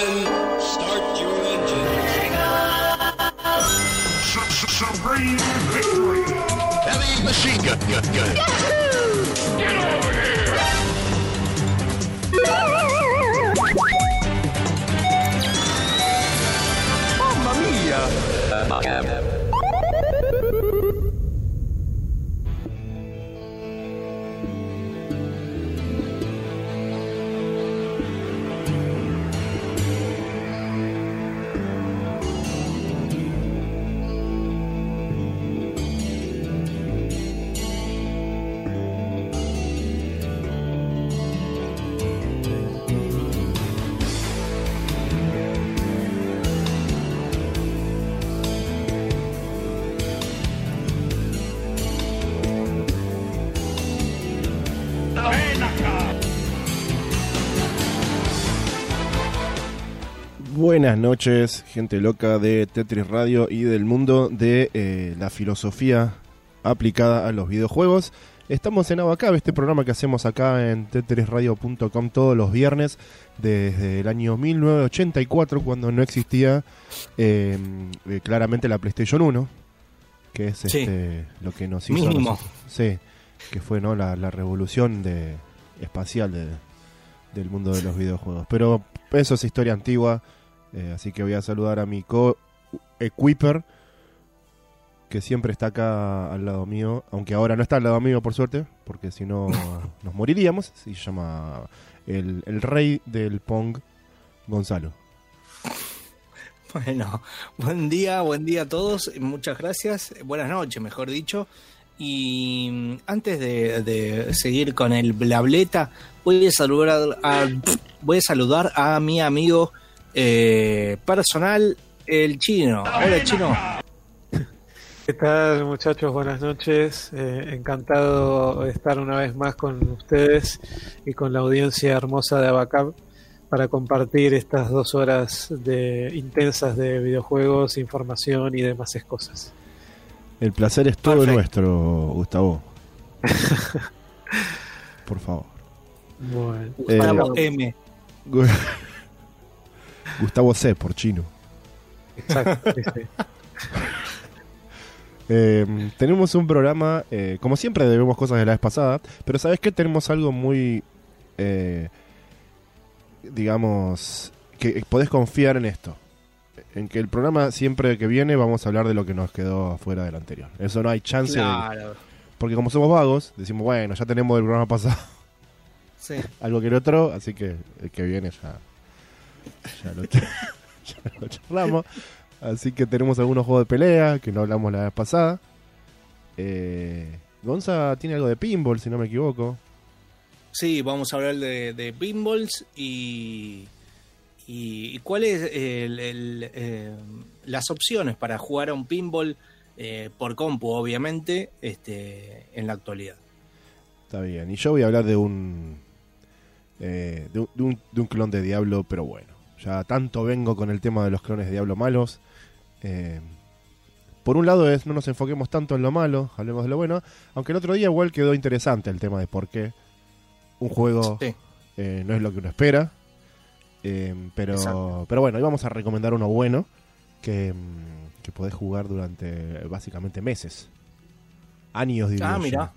gentlemen, start your engines. Supreme victory! Heavy machine gun, gun, gun. Get over Buenas noches, gente loca de Tetris Radio y del mundo de eh, la filosofía aplicada a los videojuegos. Estamos en Abacab, este programa que hacemos acá en tetrisradio.com todos los viernes desde el año 1984, cuando no existía eh, eh, claramente la PlayStation 1, que es Sí. este, lo que nos hizo. Mínimo. nosotros- Sí, que fue ¿no? la, la revolución de, espacial de- del mundo de los videojuegos. Pero eso es historia antigua. Eh, así que voy a saludar a mi co-equiper, que siempre está acá al lado mío, aunque ahora no está al lado mío por suerte, porque si no nos moriríamos. Se llama el, el rey del Pong, Gonzalo. Bueno, buen día, buen día a todos. Muchas gracias. Buenas noches, mejor dicho. Y antes de, de seguir con el blableta, voy a saludar a, voy a, saludar a mi amigo eh, personal, el chino. Hola, chino. ¿Qué tal muchachos? Buenas noches. Eh, encantado de estar una vez más con ustedes y con la audiencia hermosa de Abacab para compartir estas dos horas de intensas de videojuegos, información y demás cosas. El placer es todo Perfecto. nuestro, Gustavo. Por favor. Bueno, Gustavo Eh, M. Gustavo C, por chino. exacto. sí. Eh, tenemos un programa, eh, como siempre debemos cosas de la vez pasada, pero ¿sabes qué? Tenemos algo muy, eh, digamos, que podés confiar en esto. En que el programa siempre que viene vamos a hablar de lo que nos quedó afuera del anterior. Eso no hay chance de... Claro. Porque como somos vagos, decimos, bueno, ya tenemos del programa pasado Sí. algo que el otro, así que el que viene ya, ya, lo, ya lo charlamos. Así que tenemos algunos juegos de pelea que no hablamos la vez pasada. Eh, Gonza tiene algo de pinball, si no me equivoco. Sí, vamos a hablar de, de pinballs y, y, y cuáles el, el, eh, las opciones para jugar a un pinball eh, por compu, obviamente, este, en la actualidad. Está bien. Y yo voy a hablar de un, eh, de, un, de un- de un clon de Diablo, pero bueno. Ya tanto vengo con el tema de los clones de Diablo malos. Eh, por un lado es no nos enfoquemos tanto en lo malo, hablemos de lo bueno. Aunque el otro día igual quedó interesante el tema de por qué un juego Sí, eh, no es lo que uno espera. Eh, pero, Exacto. pero bueno, hoy vamos a recomendar uno bueno que, mm, que podés jugar durante básicamente meses. Años, diría Ah, mira.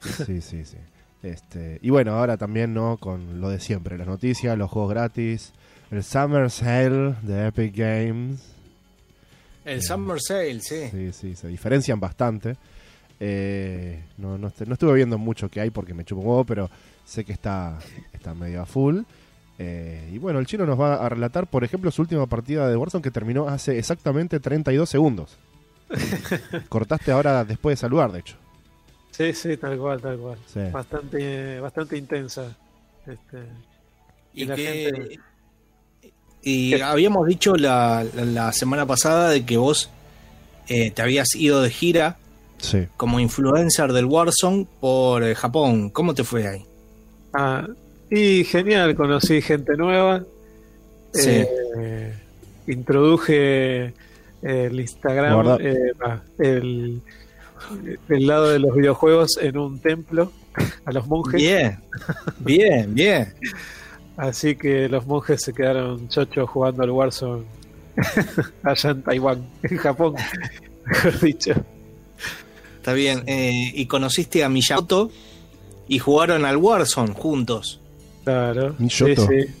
Sí, sí, sí. Este, y bueno, ahora también no con lo de siempre, las noticias, los juegos gratis, el Summer Sale de Epic Games. el Summer Sale, sí. Sí, sí, se diferencian bastante. Eh, no, no, no estuve viendo mucho que hay porque me chupo un huevo, pero sé que está, está medio a full. Eh, y bueno, el chino nos va a relatar, por ejemplo, su última partida de Warzone que terminó hace exactamente 32 segundos. Cortaste ahora después de saludar, de hecho. sí, sí, tal cual, tal cual. Sí. Bastante, bastante intensa. Este, Y, Y la que- gente- y habíamos dicho la, la- la semana pasada de que vos eh, te habías ido de gira Sí. como influencer del Warzone por eh, Japón. ¿Cómo te fue ahí? Ah, y genial, conocí gente nueva. Sí. Eh, introduje el Instagram, eh, el, el lado de los videojuegos en un templo a los monjes. Bien, bien, bien. Así que los monjes se quedaron chochos jugando al Warzone allá en Taiwán, en Japón, mejor dicho. Está bien. eh, y conociste a Miyamoto y jugaron al Warzone juntos. Claro. Miyoto. Sí, sí.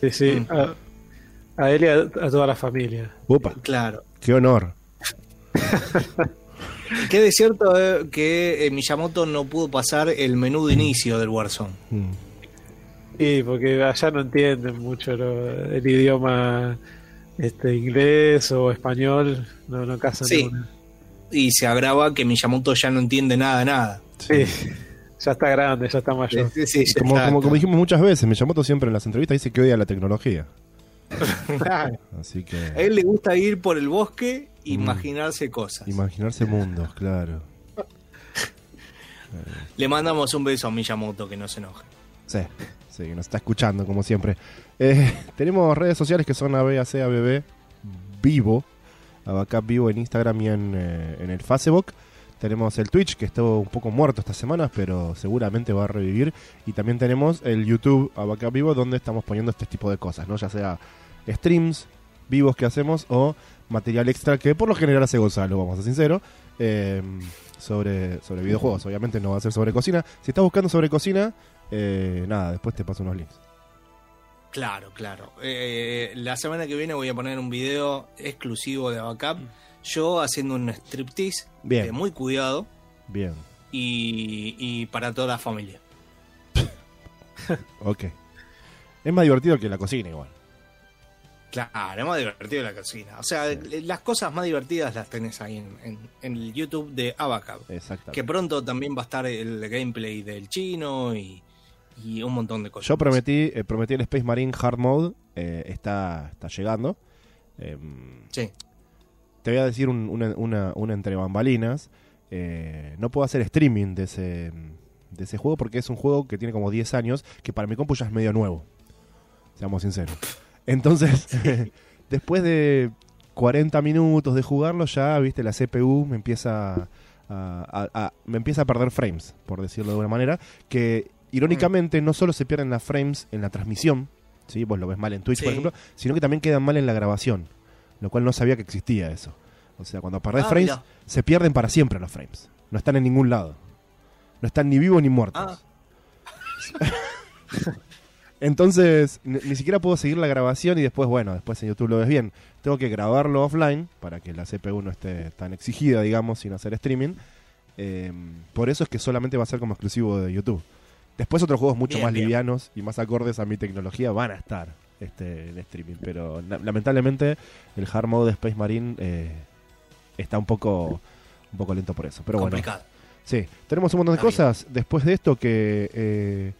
Sí, sí. Mm. A, a él y a, a toda la familia. Opa, Claro. qué honor. Que de cierto eh, que eh, Miyamoto no pudo pasar el menú de inicio del Warzone. Mm. Sí, porque allá no entienden mucho lo- el idioma este inglés o español, no, no casan Sí. ninguna. Y se agrava que Miyamoto ya no entiende nada, nada. Sí, ya está grande, ya está mayor. Sí, sí, ya Como, está. como, como dijimos muchas veces, Miyamoto siempre en las entrevistas dice que odia la tecnología. Así A que él le gusta ir por el bosque, Mm. imaginarse cosas. imaginarse mundos, claro. Le mandamos un beso a Miyamoto, que no se enoje. Sí, sí, nos está escuchando como siempre. Eh, tenemos redes sociales que son ABACABB Vivo, Abacap Vivo en Instagram y en, eh, en el Facebook. Tenemos el Twitch, que estuvo un poco muerto estas semanas, pero seguramente va a revivir. Y también tenemos el YouTube Abacap Vivo, donde estamos poniendo este tipo de cosas, ¿no? Ya sea streams vivos que hacemos o material extra que por lo general hace Gonzalo, vamos a ser sinceros, eh, sobre, sobre videojuegos. Obviamente no va a ser sobre cocina. Si estás buscando sobre cocina, eh, nada, después te paso unos links. Claro, claro. Eh, la semana que viene voy a poner un video exclusivo de Abacap. Yo haciendo un striptease Bien. eh, muy cuidado Bien, y, y para toda la familia. ok. Es más divertido que la cocina igual. Claro, es más divertido la cocina. O sea, las cosas más divertidas las tenés ahí en, en- en el YouTube de Abacap. Exactamente. Que pronto también va a estar el gameplay del chino y, y un montón de cosas. Yo prometí, eh, prometí el Space Marine Hard Mode, eh, está, está llegando. Em, Sí. te voy a decir un- una, una, una entre bambalinas. Eh, no puedo hacer streaming de ese, de ese juego porque es un juego que tiene como 10 años, que para mi compu ya es medio nuevo. Seamos sinceros. Entonces, después de 40 minutos de jugarlo, ya, viste, la CPU me empieza a, a- a- me empieza a perder frames, por decirlo de alguna manera, que irónicamente no solo se pierden las frames en la transmisión, ¿sí? vos lo ves mal en Twitch, por ejemplo, sino que también quedan mal en la grabación, lo cual no sabía que existía eso. O sea, cuando perdés Ah, frames, mira. se pierden para siempre los frames. No están en ningún lado. No están ni vivos ni muertos. Ah. Entonces, ni, ni siquiera puedo seguir la grabación y después, bueno, después en YouTube lo ves bien. Tengo que grabarlo offline para que la CPU no esté tan exigida, digamos, sin hacer streaming. Eh, por eso es que solamente va a ser como exclusivo de YouTube. Después otros juegos mucho Bien, más bien. livianos y más acordes a mi tecnología van a estar este, en streaming. Pero la- lamentablemente el hard mode de Space Marine eh, está un poco, un poco lento por eso. Pero bueno, Complicado. Sí, tenemos un montón de Está bien. cosas después de esto que eh,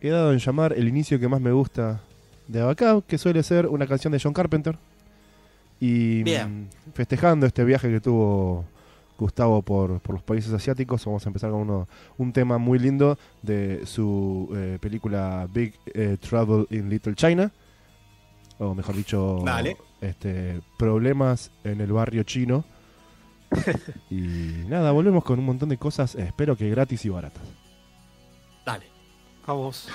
he dado en llamar el inicio que más me gusta de Abacab, que suele ser una canción de John Carpenter. Y Bien. mm, festejando este viaje que tuvo Gustavo por, por los países asiáticos, vamos a empezar con uno, un tema muy lindo de su eh, película Big eh, Trouble in Little China. O mejor dicho, este, problemas en el barrio chino. y nada, volvemos con un montón de cosas, espero que gratis y baratas. Dale. Vamos.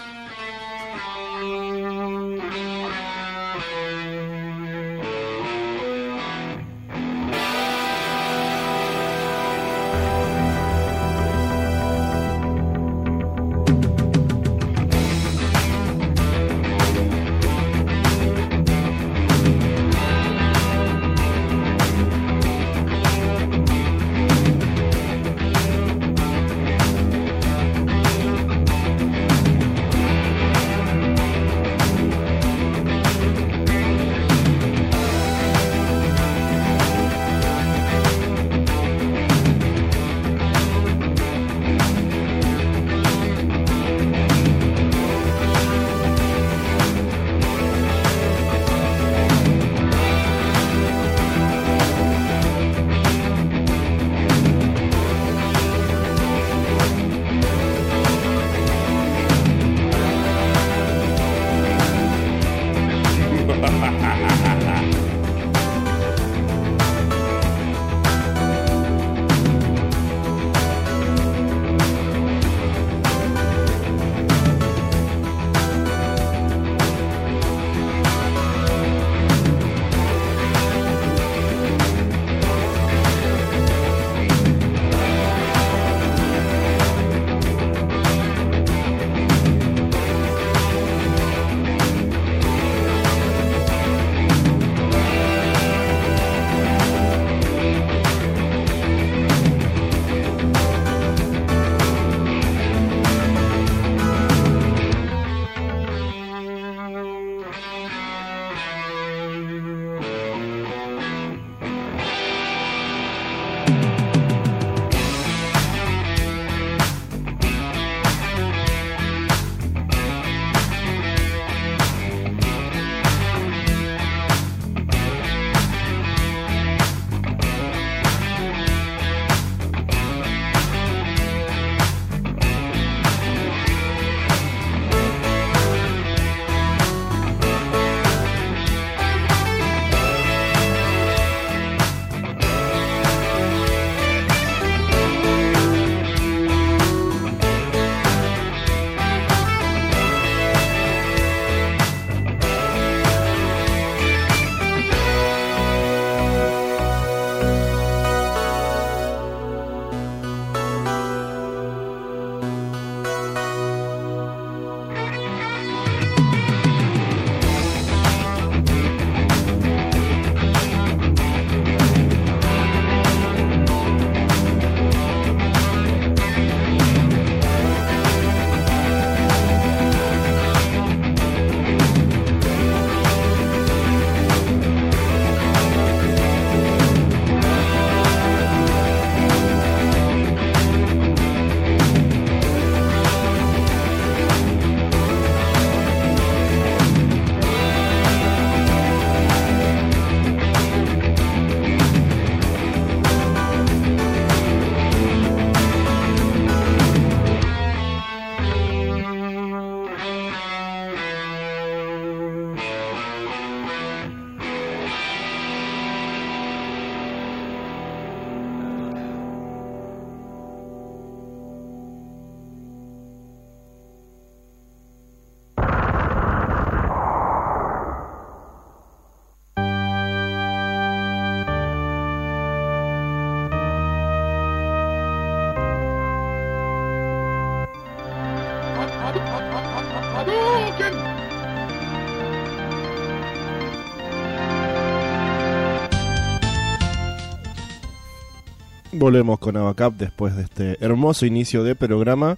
Volvemos con Abacap después de este hermoso inicio de programa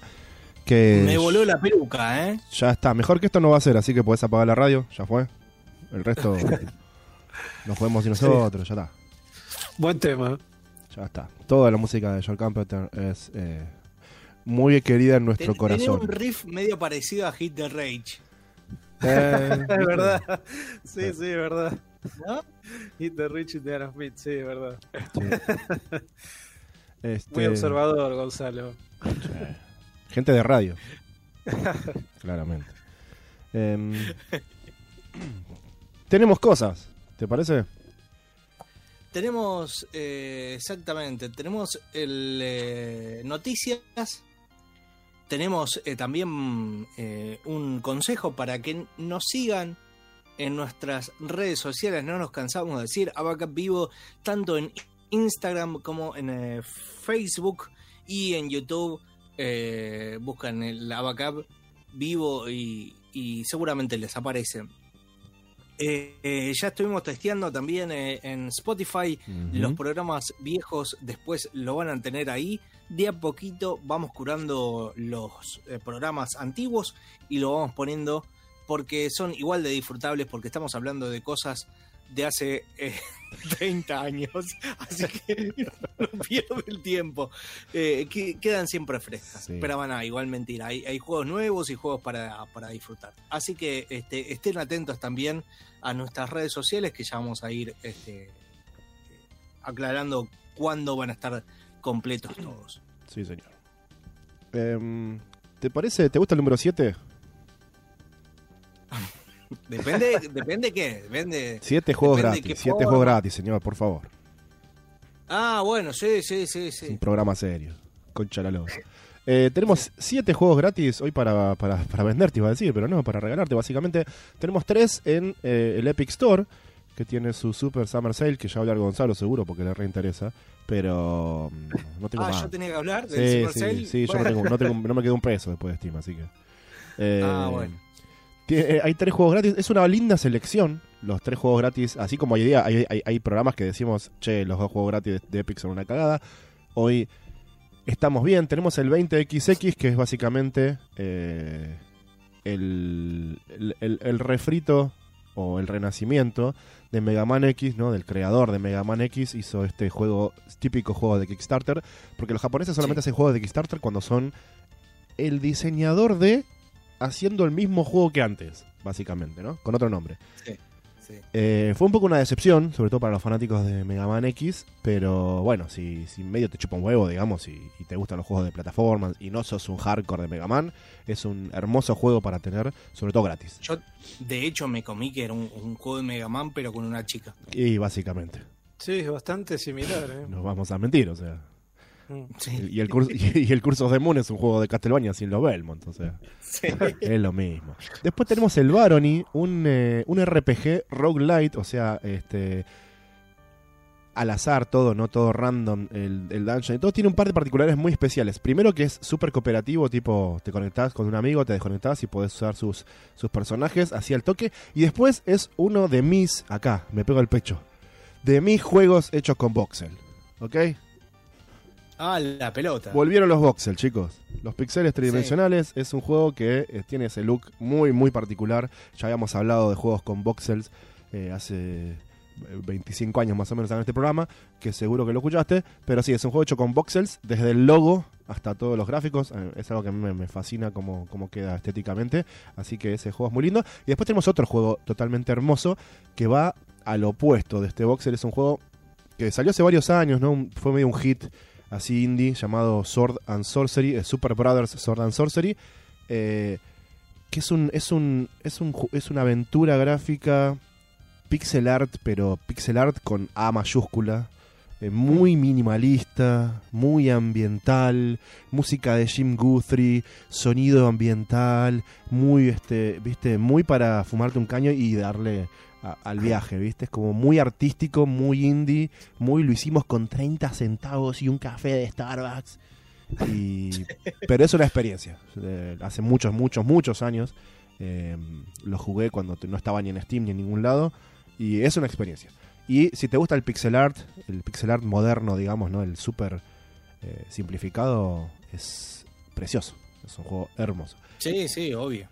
que Me voló la peluca, ¿eh? ya está. Mejor que esto no va a ser, así que podés apagar la radio, ya fue. El resto nos podemos ir nosotros, ya está. Buen tema. Ya está. Toda la música de Joel Carpenter es eh, muy querida en nuestro Ten- corazón. un riff medio parecido a Hit the Rage. Eh, Es verdad. Sí, sí, es verdad. ¿No? Hit the Rich de Aerosmith, sí, es verdad. Este, Muy observador, Gonzalo. Gente de radio. Claramente. Em, tenemos cosas, ¿te parece? Tenemos, eh, exactamente, tenemos el, eh, noticias, tenemos eh, también eh, un consejo para que nos sigan en nuestras redes sociales, no nos cansamos de decir, Abacap Vivo, tanto en Instagram como en eh, Facebook y en YouTube, eh, buscan el Abacap Vivo y, y seguramente les aparece. Eh, eh, ya estuvimos testeando también eh, en Spotify los programas viejos después lo van a tener ahí. De a poquito vamos curando los programas antiguos y lo vamos poniendo porque son igual de disfrutables porque estamos hablando de cosas de hace eh, 30 años. Así que no pierdo el tiempo. Eh, que- quedan siempre frescas. Sí. Pero van a igual mentira. Hay, hay juegos nuevos y juegos para, para disfrutar. Así que este, estén atentos también a nuestras redes sociales que ya vamos a ir este, aclarando cuándo van a estar completos todos. Sí, señor. Em, ¿Te parece? ¿Te gusta el número 7? Depende, depende qué, depende. 7 juegos Depende gratis. qué 7 forma. juegos gratis, señor, por favor. Ah, bueno, sí, sí, sí, Es un sí. programa serio. Concha la lora. Eh, tenemos 7 juegos gratis hoy para, para, para venderte, iba a decir, pero no, para regalarte básicamente. Tenemos 3 en eh, el Epic Store, que tiene su Super Summer Sale, que ya hablar Gonzalo seguro porque le reinteresa. Pero mm, no tengo Ah, más. yo tenía que hablar del Sí, Super sí, Sale. sí, yo no, Bueno. tengo, no, tengo- no me quedó un peso después de Steam, así que. Eh, Ah, bueno. Eh, hay tres juegos gratis, es una linda selección. Los tres juegos gratis, así como hoy día hay, hay, hay programas que decimos, che, los dos juegos gratis de, de Epic son una cagada. Hoy estamos bien, tenemos el 20XX, que es básicamente eh, el, el, el- el refrito o el renacimiento de Mega Man X, ¿no? Del creador de Mega Man X hizo este juego, típico juego de Kickstarter, porque los japoneses solamente Sí. hacen juegos de Kickstarter cuando son el diseñador de haciendo el mismo juego que antes, básicamente, ¿no? Con otro nombre. Sí, sí. Eh, fue un poco una decepción, sobre todo para los fanáticos de Mega Man X, pero bueno, si, si medio te chupa un huevo, digamos, y, y te gustan los juegos de plataformas y no sos un hardcore de Mega Man, es un hermoso juego para tener, sobre todo gratis. Yo, de hecho, me comí que era un, un juego de Mega Man, pero con una chica. Y básicamente, Sí, es bastante similar. ¿eh? nos vamos a mentir, o sea. Sí, Y el, curso, y el curso de Moon es un juego de Castlevania sin los Belmont, o sea. sí. Es lo mismo. Después tenemos el Barony, un, eh, un RPG roguelite, o sea, este al azar todo, no todo random, el, el dungeon y todo tiene un par de particulares muy especiales. Primero que es súper cooperativo, tipo te conectás con un amigo, te desconectás y podés usar sus, sus personajes así al toque. Y después es uno de mis, acá, me pego el pecho, de mis juegos hechos con voxel. ¿Ok? Ah, la pelota. Volvieron los voxel, chicos. Los pixeles tridimensionales es un juego que eh, tiene ese look muy, muy particular. Ya habíamos hablado de juegos con voxels eh, hace eh, 25 años más o menos en este programa, que seguro que lo escuchaste. Pero sí, es un juego hecho con voxels, desde el logo hasta todos los gráficos. Eh, es algo que a mí me, fascina cómo, cómo queda estéticamente. Así que ese juego es muy lindo. Y después tenemos otro juego totalmente hermoso que va al opuesto de este voxel. Es un juego que salió hace varios años, ¿no? Fue medio un hit así indie llamado Sword and Sorcery, eh, Super Brothers Sword and Sorcery, eh, que es un es un es un es una aventura gráfica pixel art, pero pixel art con A mayúscula, eh, muy minimalista, muy ambiental, música de Jim Guthrie, sonido ambiental, muy este, viste, muy para fumarte un caño y darle a- al viaje, viste, es como muy artístico, muy indie, muy lo hicimos con 30 centavos y un café de Starbucks. Y, pero es una experiencia. Eh, hace muchos, muchos, muchos años eh, lo jugué cuando no estaba ni en Steam ni en ningún lado. Y es una experiencia. Y si te gusta el pixel art, el pixel art moderno, digamos, ¿no? El súper eh, simplificado, es precioso. Es un juego hermoso. Sí, sí, obvio.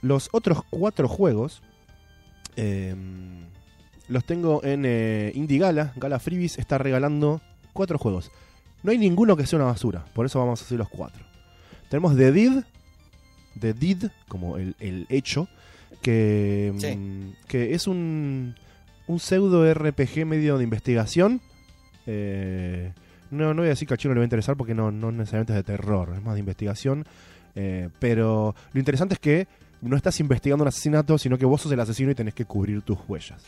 Los otros cuatro juegos eh, los tengo en eh, Indie Gala. Gala Freebies está regalando cuatro juegos. No hay ninguno que sea una basura, por eso vamos a hacer los cuatro. Tenemos The Deed, The Deed, como el, el hecho, que, Sí. mm, que es un, un pseudo RPG medio de investigación. Eh, no, no voy a decir que al chino le va a interesar porque no, no necesariamente es de terror, es más de investigación. Eh, pero lo interesante es que no estás investigando un asesinato, sino que vos sos el asesino y tenés que cubrir tus huellas.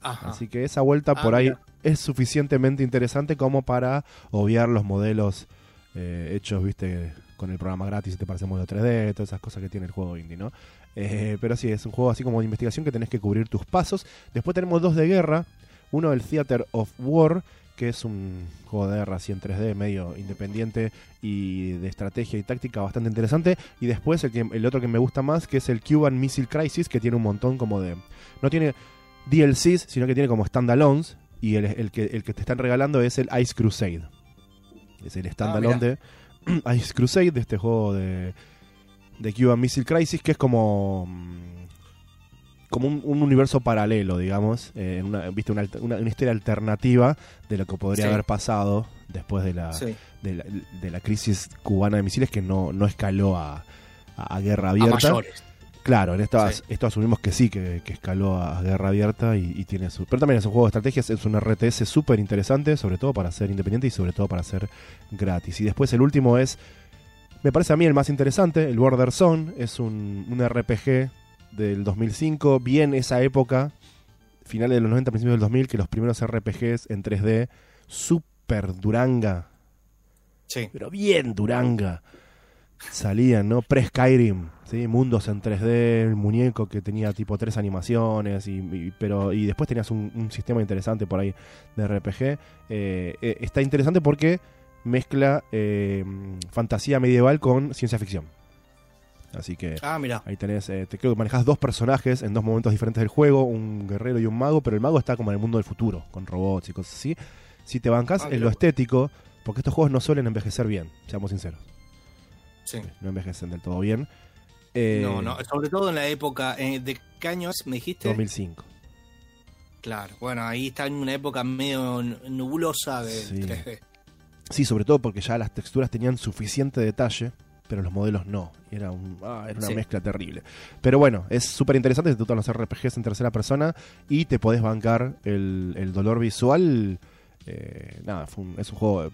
Ajá. Así que esa vuelta Ah, por ahí mira. es suficientemente interesante como para obviar los modelos eh, hechos, viste, con el programa gratis, si te parece modelo 3D, todas esas cosas que tiene el juego indie, ¿no? Eh, pero sí, es un juego así como de investigación que tenés que cubrir tus pasos. Después tenemos dos de guerra, uno del Theater of War, que es un juego de guerra así en 3D, medio independiente y de estrategia y táctica bastante interesante. Y después el, que, el otro que me gusta más, que es el Cuban Missile Crisis, que tiene un montón como de... No tiene DLCs, sino que tiene como standalones. Y el, el que, el que te están regalando es el Ice Crusade. Es el standalone de Ice Crusade, de este juego de, de Cuban Missile Crisis, que es como. Como un, un universo paralelo, digamos. eh, una, ¿viste? Una, alter- una- una historia alternativa de lo que podría Sí. haber pasado después de la, Sí. de la, de la crisis cubana de misiles que no, no escaló a, a- a guerra abierta. Claro, en esta, Sí. esto asumimos que sí, que, que escaló a guerra abierta y, y tiene su... Pero también es un juego de estrategias, es un RTS súper interesante, sobre todo para ser independiente y sobre todo para ser gratis. Y después el último es, me parece a mí el más interesante, el Border Zone, es un, un RPG del 2005, bien esa época, finales de los 90, principios del 2000, que los primeros RPGs en 3D, súper duranga, Sí. pero bien Duranga. Salían, ¿no? Pre-Skyrim, ¿sí? Mundos en 3D, el muñeco que tenía tipo tres animaciones, y, y- pero y después tenías un, un sistema interesante por ahí de RPG. Eh, eh, está interesante porque mezcla eh, fantasía medieval con ciencia ficción. Así que Ah, mira. Ahí tenés, eh, te creo que manejas dos personajes en dos momentos diferentes del juego, un guerrero y un mago, pero el mago está como en el mundo del futuro, con robots y cosas así. Si te bancas Ah, en lo estético, porque estos juegos no suelen envejecer bien, seamos sinceros, Sí. no envejecen del todo bien. Eh, No, no, sobre todo en la época eh, de qué años me dijiste. 2005. Claro, bueno, ahí está en una época medio nubulosa del Sí. 3D. Sí, sobre todo porque ya las texturas tenían suficiente detalle, pero los modelos no. Y era, un, ah, era una Sí. mezcla terrible. Pero bueno, es súper interesante, te gustan los RPGs en tercera persona y te podés bancar el, el dolor visual. Eh, nada, fue un- es un juego.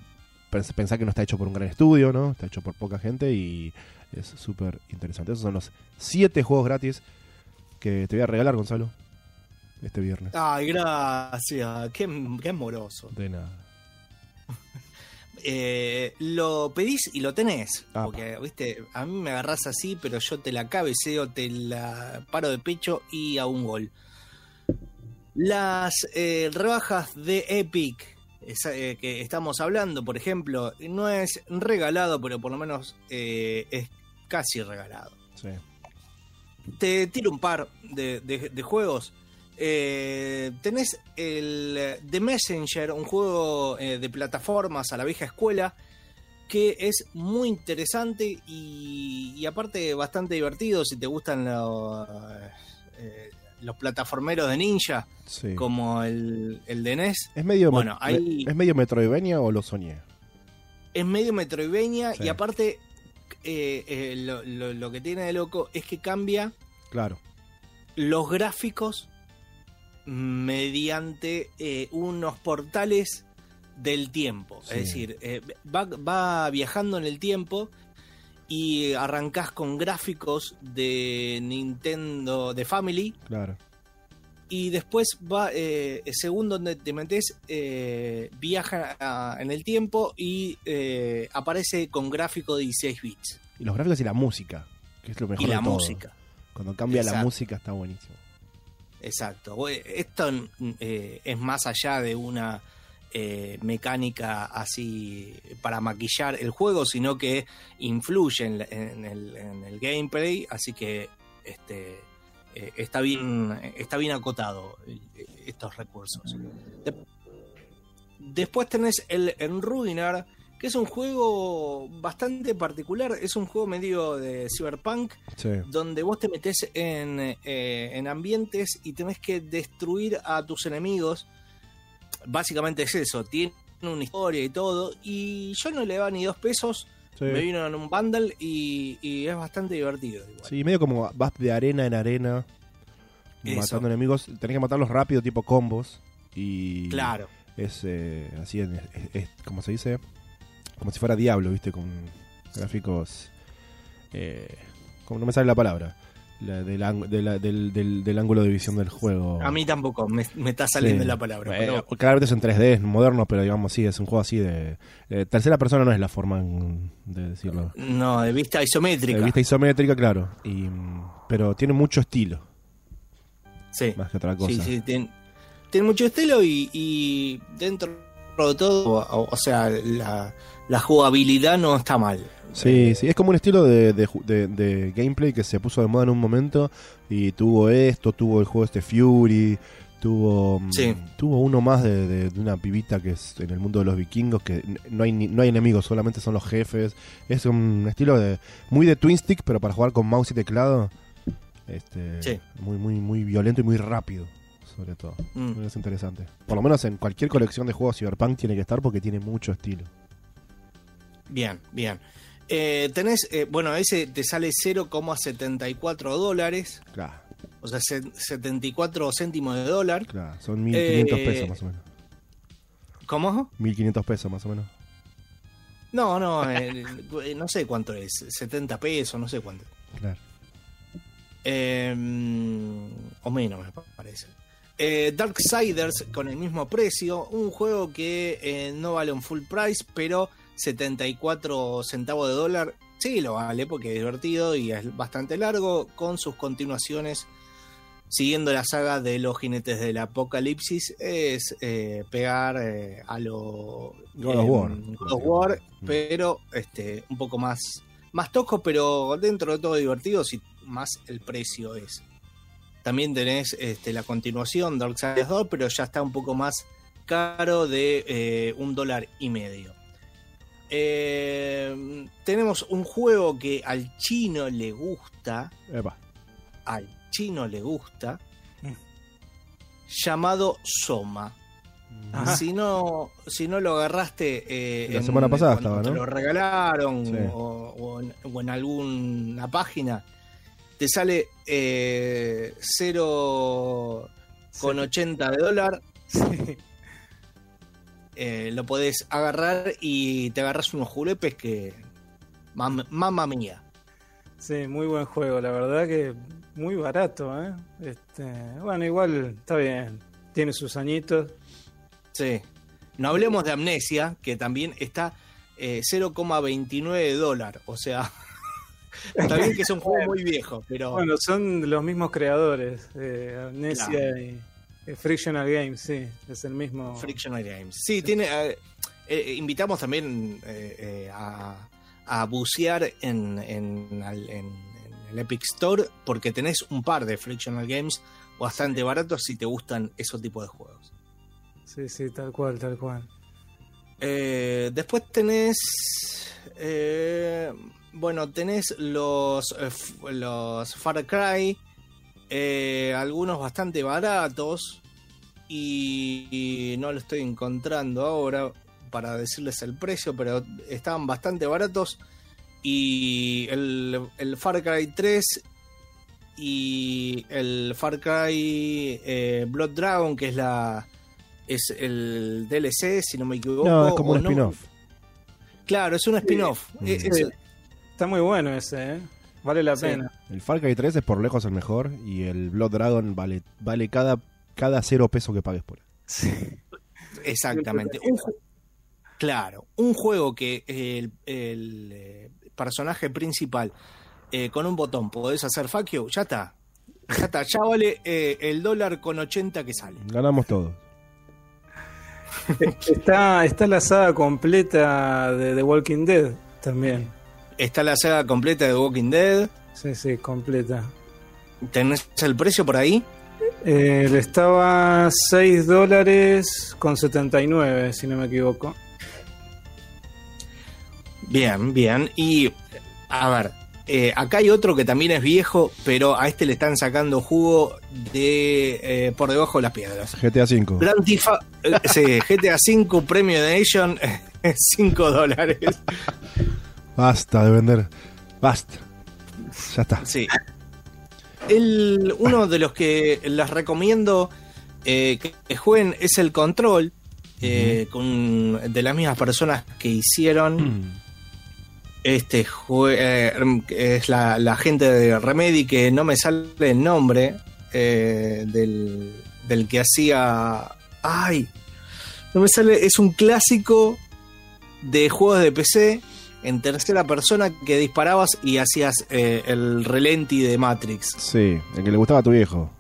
pens- Pensá que no está hecho por un gran estudio, ¿no? Está hecho por poca gente y es súper interesante. Esos son los siete juegos gratis que te voy a regalar, Gonzalo, este viernes. Ay, gracias, qué, qué amoroso. De nada. Eh, lo pedís y lo tenés. Apa. Porque, viste, a mí me agarrás así, pero yo te la cabeceo, te la paro de pecho y a un gol. Las eh, rebajas de Epic esa, eh, que estamos hablando, por ejemplo, no es regalado, pero por lo menos es casi regalado. Sí. Te tiro un par de, de- de juegos. Eh, tenés el eh, The Messenger, un juego eh, de plataformas a la vieja escuela, que es muy interesante y, y aparte bastante divertido si te gustan los, eh, los plataformeros de ninja, sí. como el, el de NES. ¿Es medio, Bueno, me- ahí- ¿Es medio Metroidvania o lo soñé? Es medio metroidvania Sí. y aparte lo, lo- lo que tiene de loco es que cambia Claro. los gráficos mediante eh, unos portales del tiempo. Sí. Es decir, eh, va, va viajando en el tiempo y arrancás con gráficos de Nintendo, de Family, Claro. y después va, eh, según donde te metes, eh, viaja a- en el tiempo y aparece con gráfico de 16 bits. Y los gráficos y la música, que es lo mejor Y la de todo. música. Cuando cambia la música está buenísimo. Exacto. Esto eh, es más allá de una eh, mecánica así para maquillar el juego, sino que influye en, el, en el gameplay, así que este eh, está bien está bien acotado. estos recursos. De- después tenés el Enruinar, que es un juego bastante particular, es un juego medio de cyberpunk, Sí. donde vos te metes en, eh, en ambientes y tenés que destruir a tus enemigos. Básicamente es eso, tiene una historia y todo, y yo no le daba ni dos pesos, Sí. me vino en un bundle y, y es bastante divertido. igual. Sí, medio como vas de arena en arena Eso. matando enemigos. Tenés que matarlos rápido, tipo combos. Y Claro. es eh, así, es, es- como se dice, como si fuera Diablo, ¿viste? Con gráficos. Eh, como no me sale la palabra. La- del, ang- de la- del, del- del ángulo de visión del juego. A mí tampoco me, me está saliendo Sí. la palabra. Eh, pero- cada vez es en 3D, es moderno, pero digamos sí, es un juego así de. eh, tercera persona no es la forma en- de decirlo. no, de vista isométrica. De vista isométrica, claro. Y, pero tiene mucho estilo, sí. más que otra cosa. Sí, sí, tiene, tiene mucho estilo y, y dentro de todo, o, o sea, la, la jugabilidad no está mal. Sí, sí, es como un estilo de, de ju- de- de gameplay que se puso de moda en un momento y tuvo esto, tuvo el juego este Fury, tuvo mm, Sí. tuvo uno más de, una pibita que es en el mundo de los vikingos que no hay ni- no hay enemigos, solamente son los jefes. Es un estilo de muy de twin stick, pero para jugar con mouse y teclado. Este, Sí. muy muy muy violento y muy rápido, sobre todo. Mm. Es interesante. Por lo menos en cualquier colección de juegos Cyberpunk tiene que estar porque tiene mucho estilo. Bien, bien. Eh, tenés, eh, bueno, ese te sale 0,74 dólares, Claro, o sea, se- 74 céntimos de dólar. claro, son 1500 Eh, pesos más o menos. ¿Cómo? 1500 pesos más o menos. No, no, eh, no sé cuánto es, 70 pesos, no sé cuánto. Claro. Eh, o menos, me parece. Eh, Darksiders con el mismo precio, un juego que eh, no vale un full price, pero 74 centavos de dólar sí lo vale porque es divertido y es bastante largo, con sus continuaciones siguiendo la saga de los jinetes del apocalipsis, es eh, pegar eh, a lo God of eh, War. God of War, Mm. pero este, un poco más, más tosco, pero dentro de todo divertido, si más el precio es. También tenés este, la continuación, Darksiders 2, pero ya está un poco más caro de eh, un dólar y medio. Eh, tenemos un juego que al chino le gusta, Epa. al chino le gusta, Mm. llamado Soma. Ajá. Si no, si no lo agarraste eh, La semana pasada te lo regalaron Sí. o, o en, o en alguna página, te sale eh, 0,80 de dólar. Sí. Eh, lo podés agarrar y te agarras unos julepes que. mam- Mamma mía. Sí, muy buen juego, la verdad que muy barato, ¿eh? Este, bueno, igual está bien, tiene sus añitos. Sí. No hablemos de Amnesia, que también está eh, 0,29 de dólar. O sea, está bien que es un juego muy viejo, pero Bueno, son los mismos creadores, eh, Amnesia Claro. y Frictional Games, sí, es el mismo. Frictional Games. Sí, tiene. eh, eh, invitamos también eh, eh, a, a bucear en, en, al- en- en el Epic Store, porque tenés un par de Frictional Games bastante baratos si te gustan esos tipos de juegos. Sí, sí, tal cual, tal cual. Eh, después tenés. eh, bueno, tenés los, eh, los Far Cry. Eh, algunos bastante baratos. Y, y no lo estoy encontrando ahora para decirles el precio, pero estaban bastante baratos. Y el, el Far Cry 3 y el Far Cry eh, Blood Dragon, que es la es el DLC, si no me equivoco. No, es como un spin-off. Claro, es un spin-off. Es- Sí. Está muy bueno ese, ¿eh? Vale la Sí. pena. El Far Cry 3 es por lejos el mejor y el Blood Dragon vale, vale cada, cada cero peso que pagues por él. Sí. Exactamente. Un claro, un juego que el, el, eh, personaje principal eh, con un botón podés hacer fuck you, ya está. Ya está, ya vale eh, el dólar con 80 que sale. Ganamos todos. Está, está la saga completa de The Walking Dead también. Está la saga completa de Walking Dead. Sí, sí, completa. ¿Tenés el precio por ahí? Eh, le estaba 6 dólares con 79, si no me equivoco. Bien, bien. Y, a ver, eh, acá hay otro que también es viejo, pero a este le están sacando jugo de eh, por debajo de las piedras. GTA V. Grand Theft eh, sí, GTA 5 Premium Edition, 5 dólares. Basta de vender. Basta. Ya está. Sí. El, uno de los que les recomiendo eh, que, jueguen es el Control, eh, con, de las mismas personas que hicieron este jue- eh, es la, la gente de Remedy que no me sale el nombre eh, del, del que hacía ay no me sale es un clásico de juegos de PC en tercera persona que disparabas y hacías eh, el relenti de Matrix Sí, el que le gustaba a tu viejo.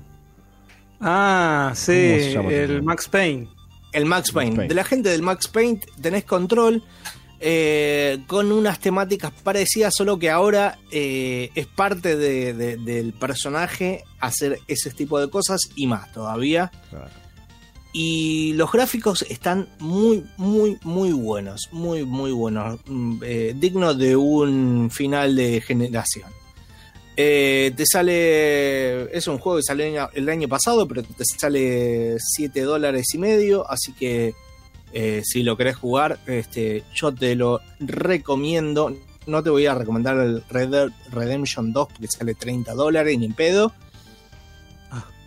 Ah, sí, ¿Cómo se llama ese el? Max Payne. El Max Payne. Payne. De la gente del Max Payne tenés control eh, con unas temáticas parecidas, solo que ahora eh, es parte de- de- del personaje hacer ese tipo de cosas y más todavía. Claro. Y los gráficos están muy, muy, muy buenos. Muy, muy buenos. Mm, eh, digno de un final de generación. Eh, te sale. Es un juego que salió el año- pasado, pero te sale 7 dólares y medio. Así que eh, si lo querés jugar, este, yo te lo recomiendo. No te voy a recomendar el Red Dead Redemption 2 porque sale 30 dólares ni en pedo.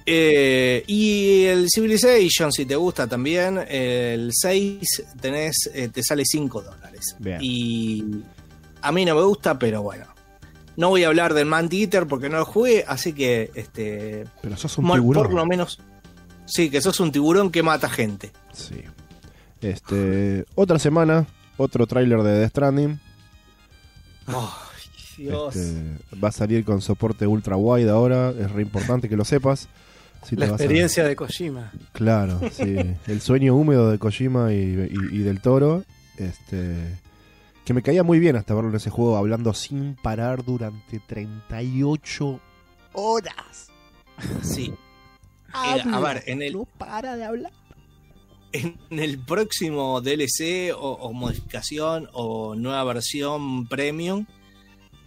Eh, y el Civilization, si te gusta también, el 6 tenés, eh, te sale 5 dólares. Bien. Y a mí no me gusta, pero bueno. No voy a hablar del Manti-Eater porque no lo jugué, así que este Pero sos un tiburón. por lo menos sí, que sos un tiburón que mata gente. Sí. Este, otra semana, otro tráiler de Death Stranding. Ay, Dios. Este, va a salir con soporte ultra wide ahora, es re importante que lo sepas. Si La a- experiencia de Kojima. Claro, sí. El sueño húmedo de Kojima y, y- y del toro. Este. Que me caía muy bien hasta verlo en ese juego hablando sin parar durante 38 horas. Sí. Eh, a ver, en el, No para de hablar. en el próximo DLC o, o modificación o nueva versión premium,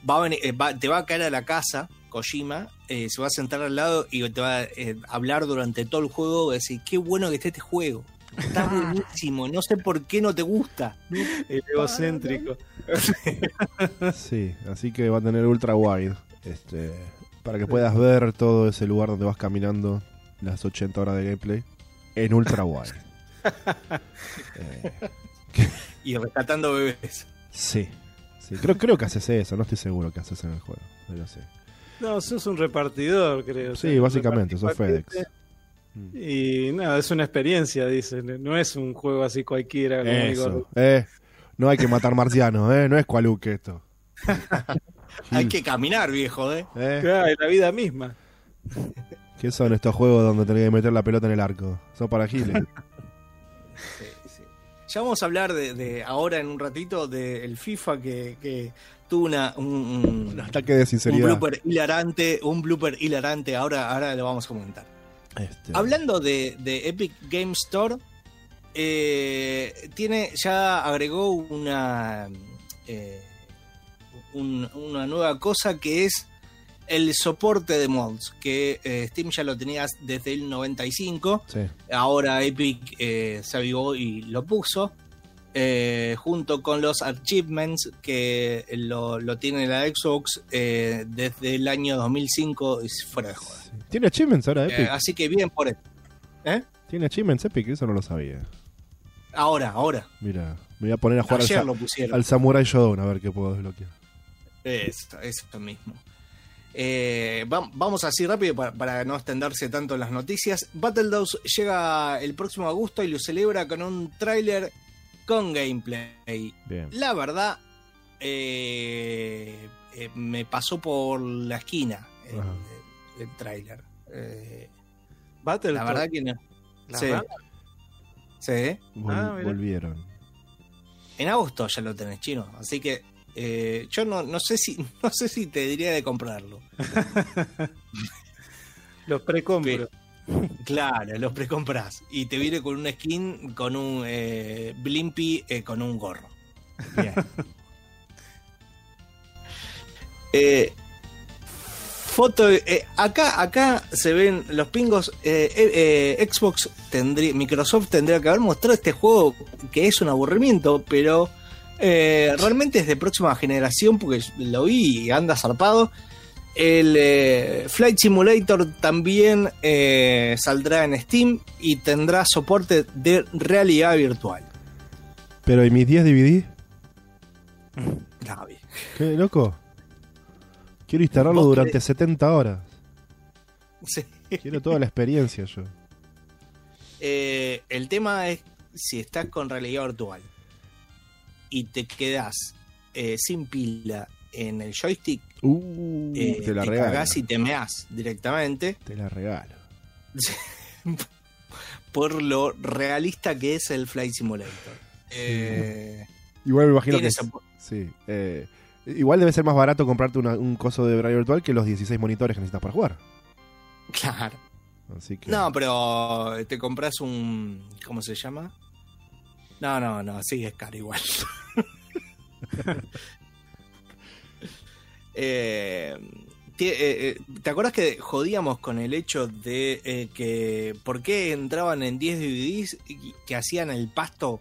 va a venir- eh, va- te va a caer a la casa, Kojima, eh, se va a sentar al lado y te va a eh, hablar durante todo el juego, va a decir, qué bueno que esté este juego. Está buenísimo, no sé por qué no te gusta. El egocéntrico. Sí, así que va a tener ultra wide. Este, para que puedas ver todo ese lugar donde vas caminando las 80 horas de gameplay en ultra wide. Eh, Y rescatando bebés. sí, sí. Creo, creo que haces eso, no estoy seguro que haces en el juego. Pero sí. No, sos un repartidor, creo. Sí, básicamente, sos FedEx. Y nada, es una experiencia, dice. No es un juego así cualquiera. Eso. Eh, no hay que matar marcianos, eh. No es cualuque esto. Hay que caminar, viejo, ¿eh? Eh, Claro, es la vida misma. ¿Qué son estos juegos donde tenés que meter la pelota en el arco? Son para giles. Sí, sí. Ya vamos a hablar de, de ahora en un ratito del FIFA que, que tuvo una, un, un- Un ataque de un blooper hilarante, un blooper hilarante. Ahora, ahora lo vamos a comentar. Este, Hablando de, de Epic Game Store, eh, tiene ya agregó una eh, un- una nueva cosa que es el soporte de mods que eh, Steam ya lo tenía desde el 95 sí. ahora Epic se avivó y lo puso eh, junto con los achievements que lo, lo tiene la Xbox eh, desde el año 2005 y fuera de joda. ¿Tiene achievements ahora Epic? Eh, así que bien por él. ¿Eh? ¿Tiene achievements Epic? Eso no lo sabía. Ahora, ahora. Mira, me voy a poner a jugar al, Ayer lo al Samurai Shodown a ver qué puedo desbloquear. Eso, eso mismo. Eh, va- vamos así rápido para, para no extenderse tanto en las noticias. Battletoads llega el próximo agosto y lo celebra con un tráiler con gameplay. Bien. La verdad, eh, eh, me pasó por la esquina el, el- el tráiler. Eh, Battle la verdad que no. La Sí. Sí. Vol- Ah, volvieron. En agosto ya lo tenés chino, así que eh, yo no, no sé si no sé si te diría de comprarlo. Los precompro. Claro, los precompras. Y te viene con una skin, con un eh, Blimpy, eh, con un gorro. Bien. Eh, foto. eh, acá, acá se ven los pingos. eh, eh, eh, Xbox tendría. Microsoft tendría que haber mostrado este juego que es un aburrimiento, pero. eh, realmente es de próxima generación porque lo vi y anda zarpado. El eh, Flight Simulator también eh, saldrá en Steam y tendrá soporte de realidad virtual. Pero ¿y mis 10 DVD? ¿Qué, loco? Quiero instalarlo ¿Vos durante querés? 70 horas. Sí. Quiero toda la experiencia yo. Eh, el tema es si estás con realidad virtual y te quedas sin pila en el joystick, Uh, eh, te la te regalo. cagás y te meás directamente Te la regalo. por lo realista que es el Flight Simulator. Eh, Igual me imagino que... Sí. eh, igual debe ser más barato comprarte una- un coso de realidad virtual que los 16 monitores que necesitas para jugar. Claro. Así que... No, pero te compras un. ¿Cómo se llama? No, no, no, sí, es caro igual. Eh, eh, eh, ¿Te acuerdas que jodíamos con el hecho de eh, que por qué entraban en 10 DVDs y que hacían el pasto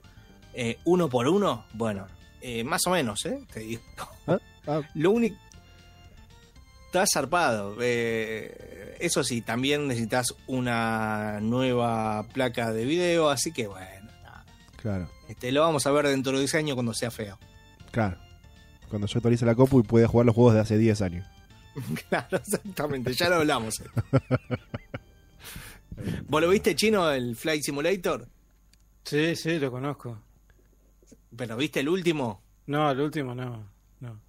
eh, uno por uno? Bueno, eh, más o menos, ¿eh? Te digo. Ah, ah, Lo único. Está zarpado. Eh, eso sí, también necesitas una nueva placa de video, así que bueno, nada. claro, Este, lo vamos a ver dentro de 10 años cuando sea feo. claro. Cuando yo actualice la copu y pueda jugar los juegos de hace 10 años. Claro, exactamente, ya lo hablamos. ¿Vos lo viste chino el Flight Simulator? Sí, sí, lo conozco. ¿Pero viste el último? No, el último no. no.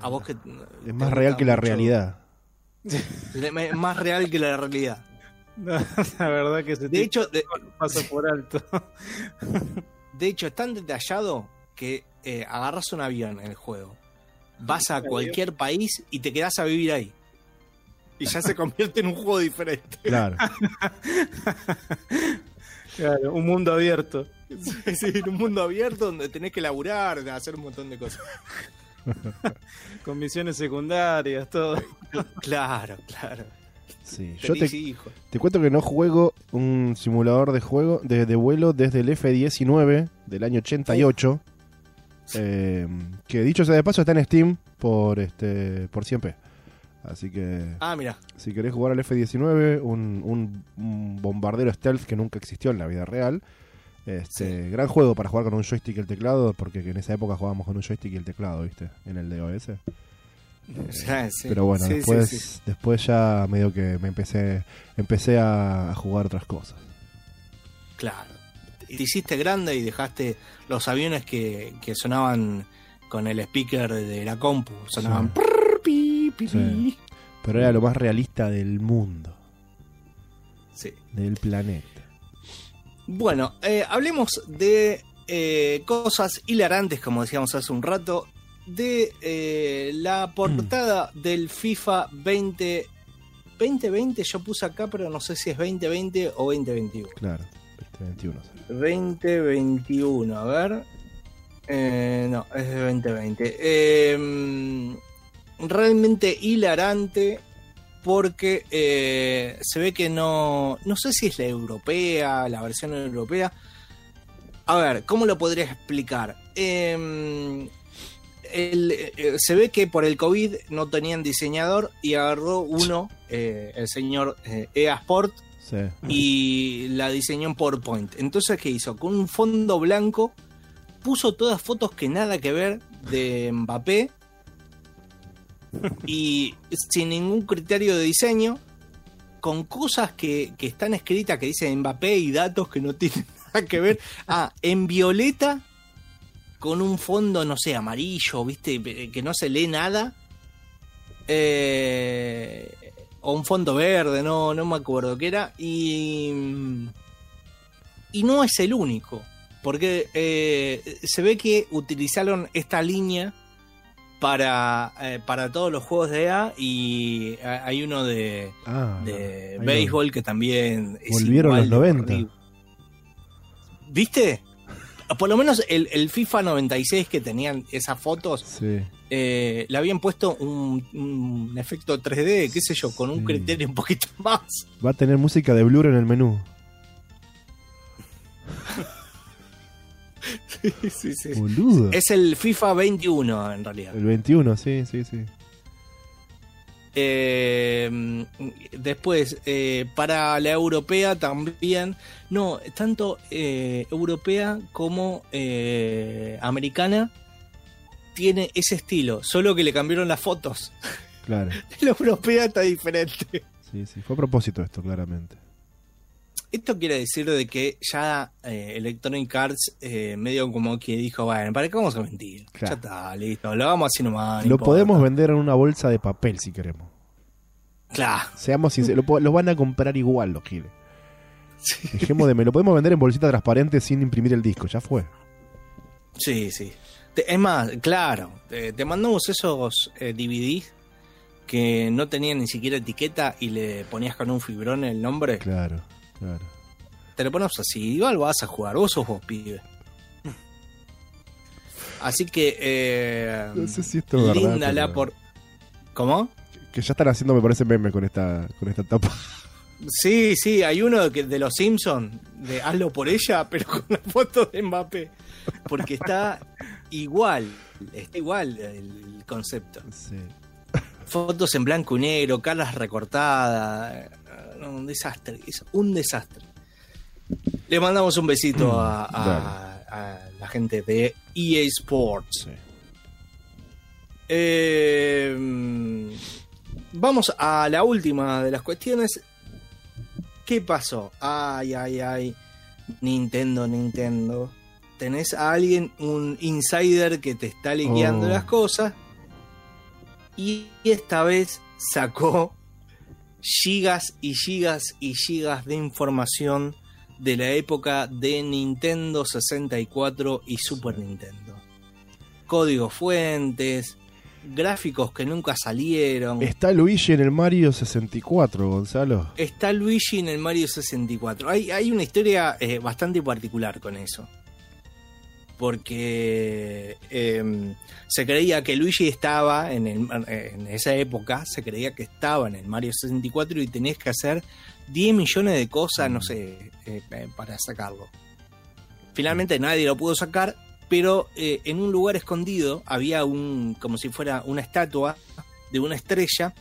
A vos que. Es más real que la realidad. Es más real que la realidad. No, la verdad que se De hecho, de, pasa por alto. de hecho, es tan detallado que eh, agarras un avión en el juego, vas a cualquier país y te quedás a vivir ahí. Y ya se convierte en un juego diferente. Claro. Claro, un mundo abierto. Sí, en un mundo abierto donde tenés que laburar, hacer un montón de cosas. Con misiones secundarias, todo. Claro, claro. Sí. Yo te, te cuento que no juego un simulador de juego de, de vuelo desde el F-19 del año 88. Eh, que dicho sea de paso está en Steam por este por 100p. Así que Ah, mira. si querés jugar al F-19, un, un- un bombardero stealth que nunca existió en la vida real. Este, Gran juego para jugar con un joystick y el teclado, porque en esa época jugábamos con un joystick y el teclado, ¿viste? En el DOS. Sí. Pero bueno, Sí, después, después ya medio que me empecé, empecé a jugar otras cosas. Claro. Te hiciste grande y dejaste los aviones que, que sonaban con el speaker de la compu. Sonaban. Sí. prrr, pi, pi, Sí. pi. Pero era lo más realista del mundo, Sí. del planeta. Bueno, eh, hablemos de eh, cosas hilarantes, como decíamos hace un rato, de eh, la portada del FIFA 20... 2020 yo puse acá, pero no sé si es 2020 o 2021. Claro, este 21. sí. 2021, a ver. Eh, no, es de 2020. Eh, realmente hilarante porque eh, se ve que no... No sé si es la europea, la versión europea. A ver, ¿cómo lo podría explicar? El- eh, se ve que por el COVID no tenían diseñador y agarró uno, el señor EA Sport, Y la diseñó en PowerPoint. Entonces, ¿qué hizo? Con un fondo blanco puso todas fotos que nada que ver de Mbappé y sin ningún criterio de diseño, con cosas que, que están escritas que dicen Mbappé y datos que no tienen nada que ver. Ah, en violeta con un fondo, no sé, amarillo, viste, que no se lee nada. Eh, o un fondo verde, no, no me acuerdo qué era. Y, y no es el único, porque eh, se ve que utilizaron esta línea para, eh, para todos los juegos de EA y hay uno de, Ah, de béisbol que también es Volvieron los de 90. horrible. ¿Viste? Por lo menos el, el FIFA 96 que tenían esas fotos, Sí. eh, le habían puesto un, un efecto 3D, qué sé yo, con un Sí. criterio un poquito más. Va a tener música de Blur en el menú. Sí, sí. Boludo. Es el FIFA 21 en realidad. El 21, sí, sí, sí. Eh, después, eh, para la europea también, no, tanto eh, europea como eh, americana tiene ese estilo, solo que le cambiaron las fotos. Claro. La europea está diferente. Sí, sí. Fue a propósito esto, claramente. Esto quiere decir de que ya eh, Electronic Arts eh, medio como que dijo, bueno, ¿para qué vamos a mentir? Claro. Ya está, listo, lo vamos así nomás. no Lo importa". podemos vender en una bolsa de papel si queremos. Claro. Seamos sinceros, lo, van a comprar igual los giles. Dejemos de me lo podemos vender en bolsita transparente sin imprimir el disco, ya fue. Sí, sí. Te- Es más, claro, te, te mandamos esos eh, DVDs que no tenían ni siquiera etiqueta y le ponías con un fibrón el nombre. Claro, claro. Te lo ponemos así, igual vas a jugar, vos sos vos, pibe. Así que, eh, No sé si esto es verdad, linda la pero- por... ¿Cómo? Que ya están haciendo, me parece, meme con esta, con esta tapa. Sí, sí, hay uno de los Simpsons, de hazlo por ella, pero con la foto de Mbappé. Porque está igual, está igual el concepto. Sí. Fotos en blanco y negro, caras recortadas. No, un desastre, es un desastre. Le mandamos un besito a, a- a la gente de EA Sports. Sí. Eh, vamos a la última de las cuestiones. ¿Qué pasó? Ay, ay, ay. Nintendo, Nintendo. Tenés a alguien, un insider que te está liqueando Oh. las cosas. Y esta vez sacó gigas y gigas y gigas de información de la época de Nintendo 64 y Super Nintendo. Códigos fuentes, gráficos que nunca salieron. Está Luigi en el Mario 64, Gonzalo. Está Luigi en el Mario 64. Hay, hay una historia eh, bastante particular con eso. Porque eh, se creía que Luigi estaba en, esa época, se creía que estaba en el Mario 64 y tenías que hacer 10 millones de cosas, no sé, eh, para sacarlo. Finalmente nadie lo pudo sacar, pero eh, en un lugar escondido había un, como si fuera una estatua de una estrella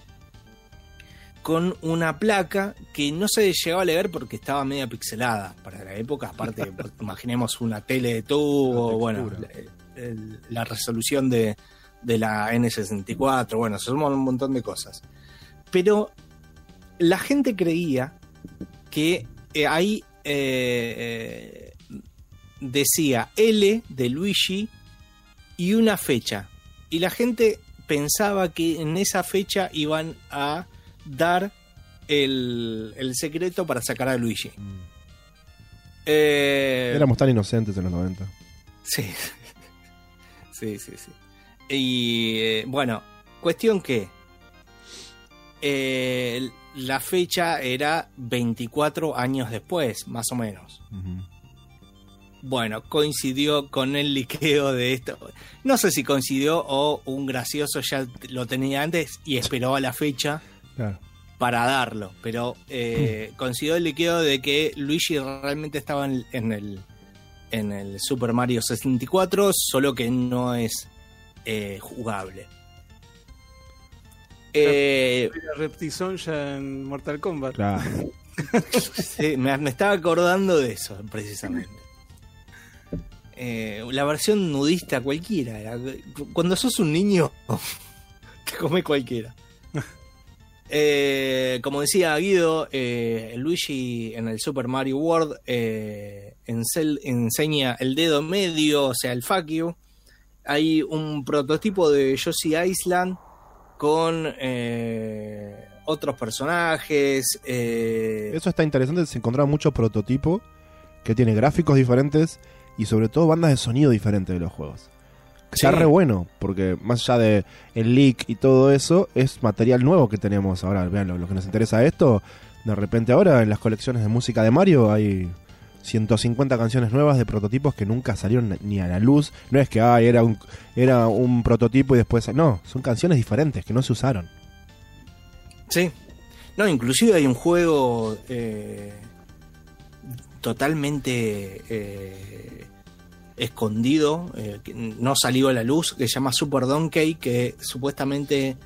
con una placa que no se llegaba a leer porque estaba media pixelada para la época. Aparte, imaginemos una tele de tubo, bueno, la, el- la resolución de, de la N64, bueno, somos un montón de cosas. Pero la gente creía que eh, ahí eh, eh, decía L de Luigi y una fecha. Y la gente pensaba que en esa fecha iban a dar el, el secreto para sacar a Luigi. Mm. Eh, Éramos tan inocentes en los 90. Sí. Sí, sí, sí. Y eh, bueno, cuestión que eh, la fecha era 24 años después, más o menos. Bueno, coincidió con el liqueo de esto. No sé si coincidió o un gracioso ya lo tenía antes y esperó a la fecha Claro. para darlo. Pero eh, coincidió el liqueo de que Luigi realmente estaba en, en el, en el Super Mario 64, solo que no es eh, jugable. Eh, Reptizón ya en Mortal Kombat. Claro. sí, me, me estaba acordando de eso, precisamente. Eh, la versión nudista cualquiera. era- Cuando sos un niño, te come cualquiera. Eh, como decía Guido, eh, Luigi en el Super Mario World eh, enseña el dedo medio, o sea, el fuck you. Hay un prototipo de Yoshi Island con otros personajes. Eso está interesante, se encontraba mucho prototipo que tiene gráficos diferentes y sobre todo bandas de sonido diferentes de los juegos. Está Sí. re bueno, porque más allá de el leak y todo eso, es material nuevo que tenemos ahora. Vean, lo, lo que nos interesa esto, de repente ahora en las colecciones de música de Mario hay 150 canciones nuevas de prototipos que nunca salieron ni a la luz. No es que ah, era un era un prototipo y después no, son canciones diferentes que no se usaron. Sí. No, inclusive hay un juego eh, totalmente eh, escondido, eh, no salió a la luz, que se llama Super Donkey, que supuestamente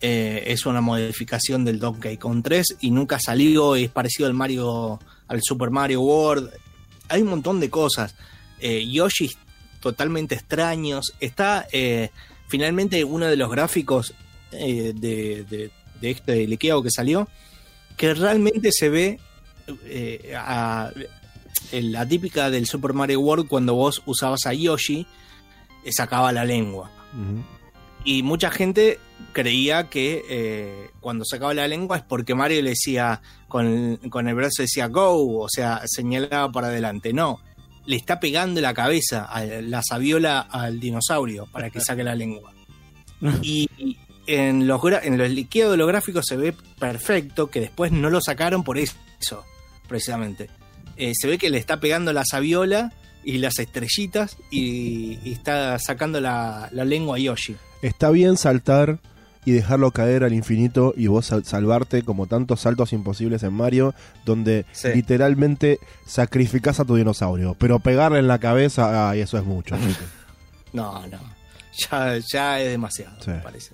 eh, es una modificación del Donkey Kong 3 y nunca salió, es parecido al Mario, al Super Mario World. Hay un montón de cosas. Eh, Yoshi totalmente extraños. Está finalmente uno de los gráficos de, de- de este liqueado que salió, que realmente se ve a- la típica del Super Mario World cuando vos usabas a Yoshi, eh, sacaba la lengua. Y mucha gente creía que eh, cuando sacaba la lengua es porque Mario le decía, con, con el brazo decía go, o sea, señalaba para adelante. No, le está pegando la cabeza, a la sabiola al dinosaurio para que saque la lengua. Y en los, en los liqueados de los gráficos se ve perfecto, que después no lo sacaron por eso, precisamente. Eh, se ve que le está pegando la sabiola y las estrellitas y, y está sacando la, la lengua a Yoshi. Está bien saltar y dejarlo caer al infinito y vos sal- salvarte como tantos saltos imposibles en Mario, donde Sí. literalmente sacrificás a tu dinosaurio. Pero pegarle en la cabeza, ay, eso es mucho. No, no. Ya, ya es demasiado, Sí. me parece.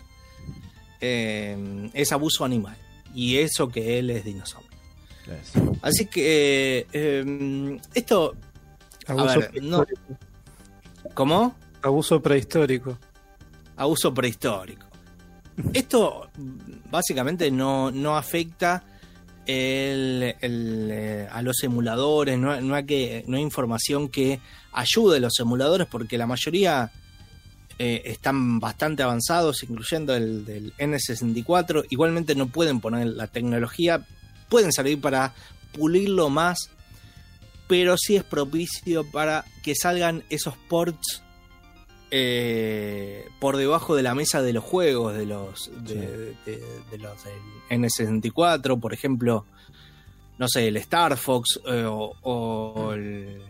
Eh, es abuso animal. Y eso que él es dinosaurio. Así que eh, esto. Abuso, ver, no- prehistórico. ¿Cómo? Abuso prehistórico. Abuso prehistórico. Esto básicamente no, no afecta el- el, eh, a los emuladores, no, no hay que, no hay información que ayude a los emuladores porque la mayoría eh, están bastante avanzados, incluyendo el del N64. Igualmente no pueden poner la tecnología, pueden servir para pulirlo más, pero sí es propicio para que salgan esos ports eh, por debajo de la mesa de los juegos de los de, de- de los del N64, por ejemplo, no sé, el Star Fox eh, o, o el,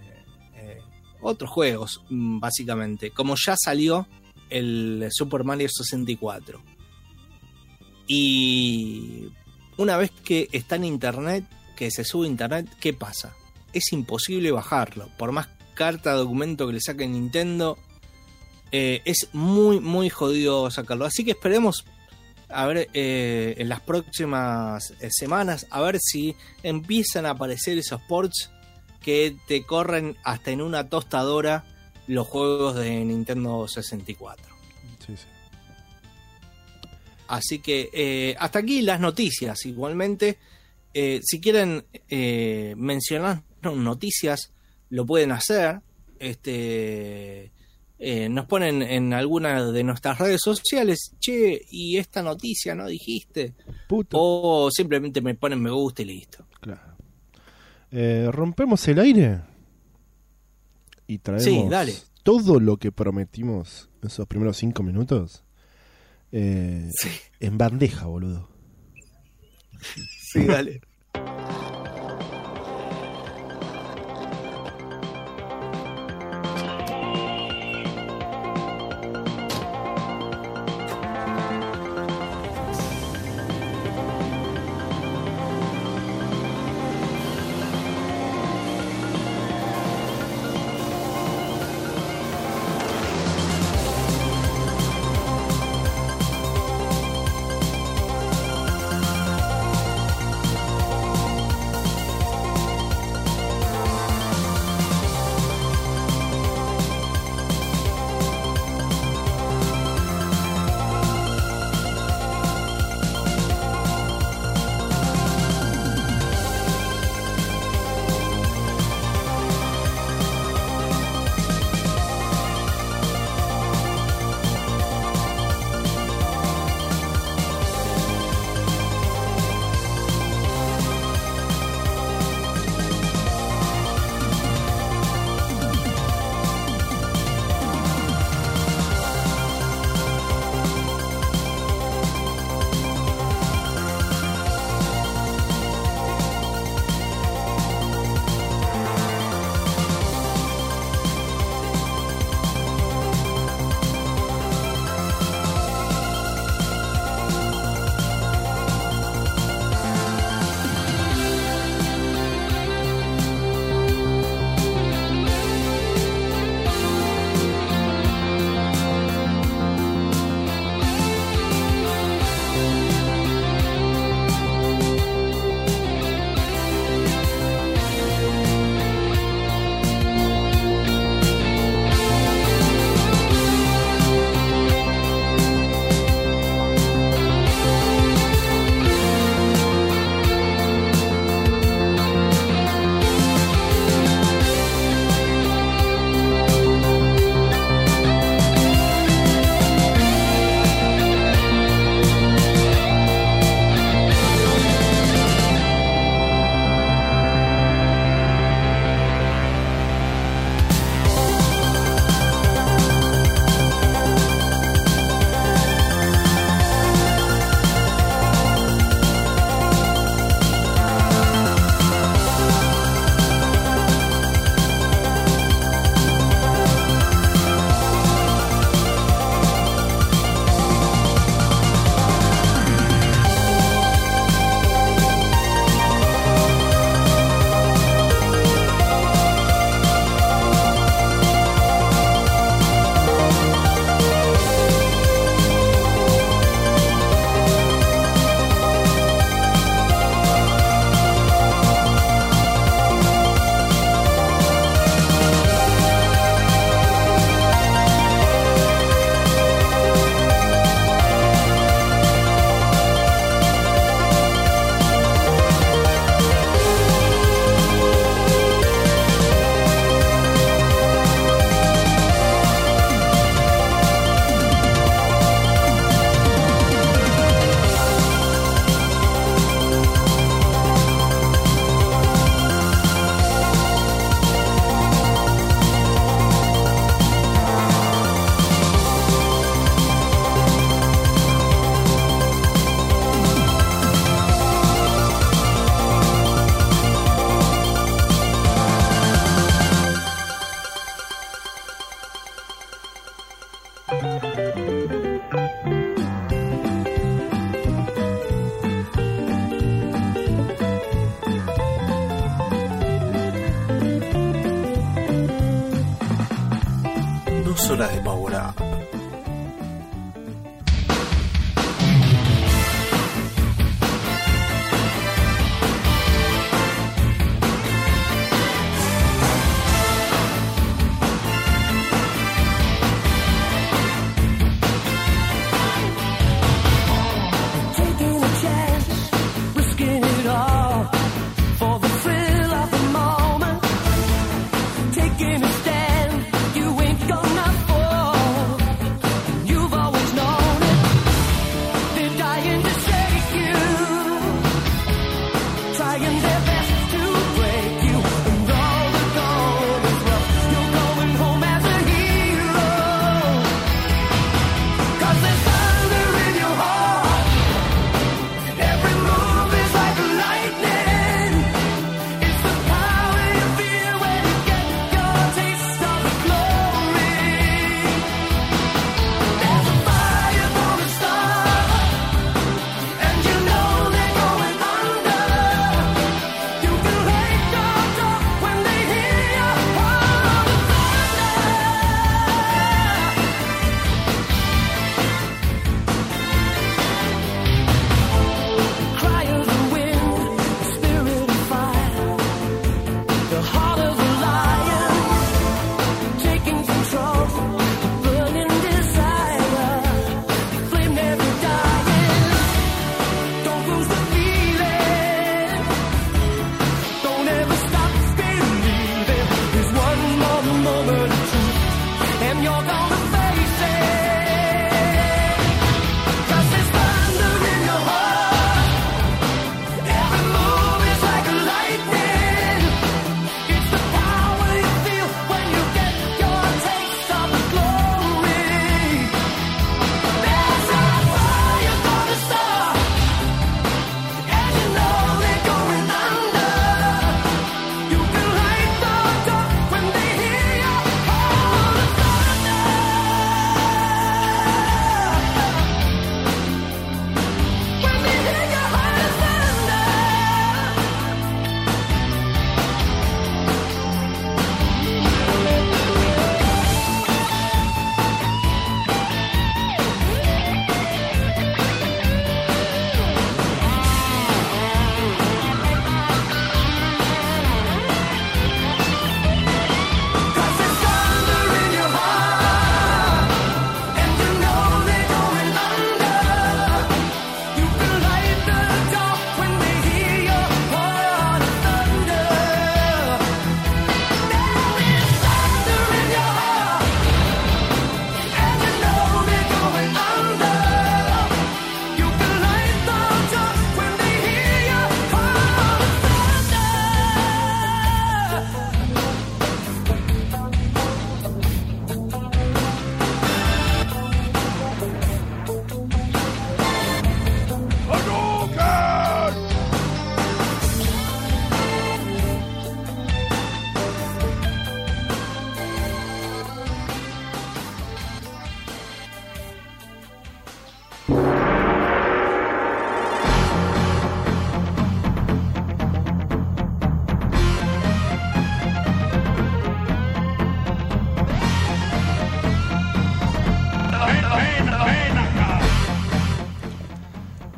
eh, otros juegos, mm, básicamente. Como ya salió el Super Mario 64. Y una vez que está en internet, que se sube a internet, ¿qué pasa? Es imposible bajarlo. Por más carta documento que le saque Nintendo, eh, es muy, muy jodido sacarlo. Así que esperemos a ver eh, en las próximas eh, semanas, a ver si empiezan a aparecer esos ports que te corren hasta en una tostadora los juegos de Nintendo 64. Sí, sí. Así que eh, hasta aquí las noticias. Igualmente, eh, si quieren eh, mencionar noticias, lo pueden hacer. Este, eh, nos ponen en alguna de nuestras redes sociales. Che, y esta noticia no dijiste. Puto. O simplemente me ponen me gusta y listo. Claro. Rompemos el aire y traemos Sí, dale. todo lo que prometimos en esos primeros cinco minutos eh, en bandeja, boludo. Sí, dale.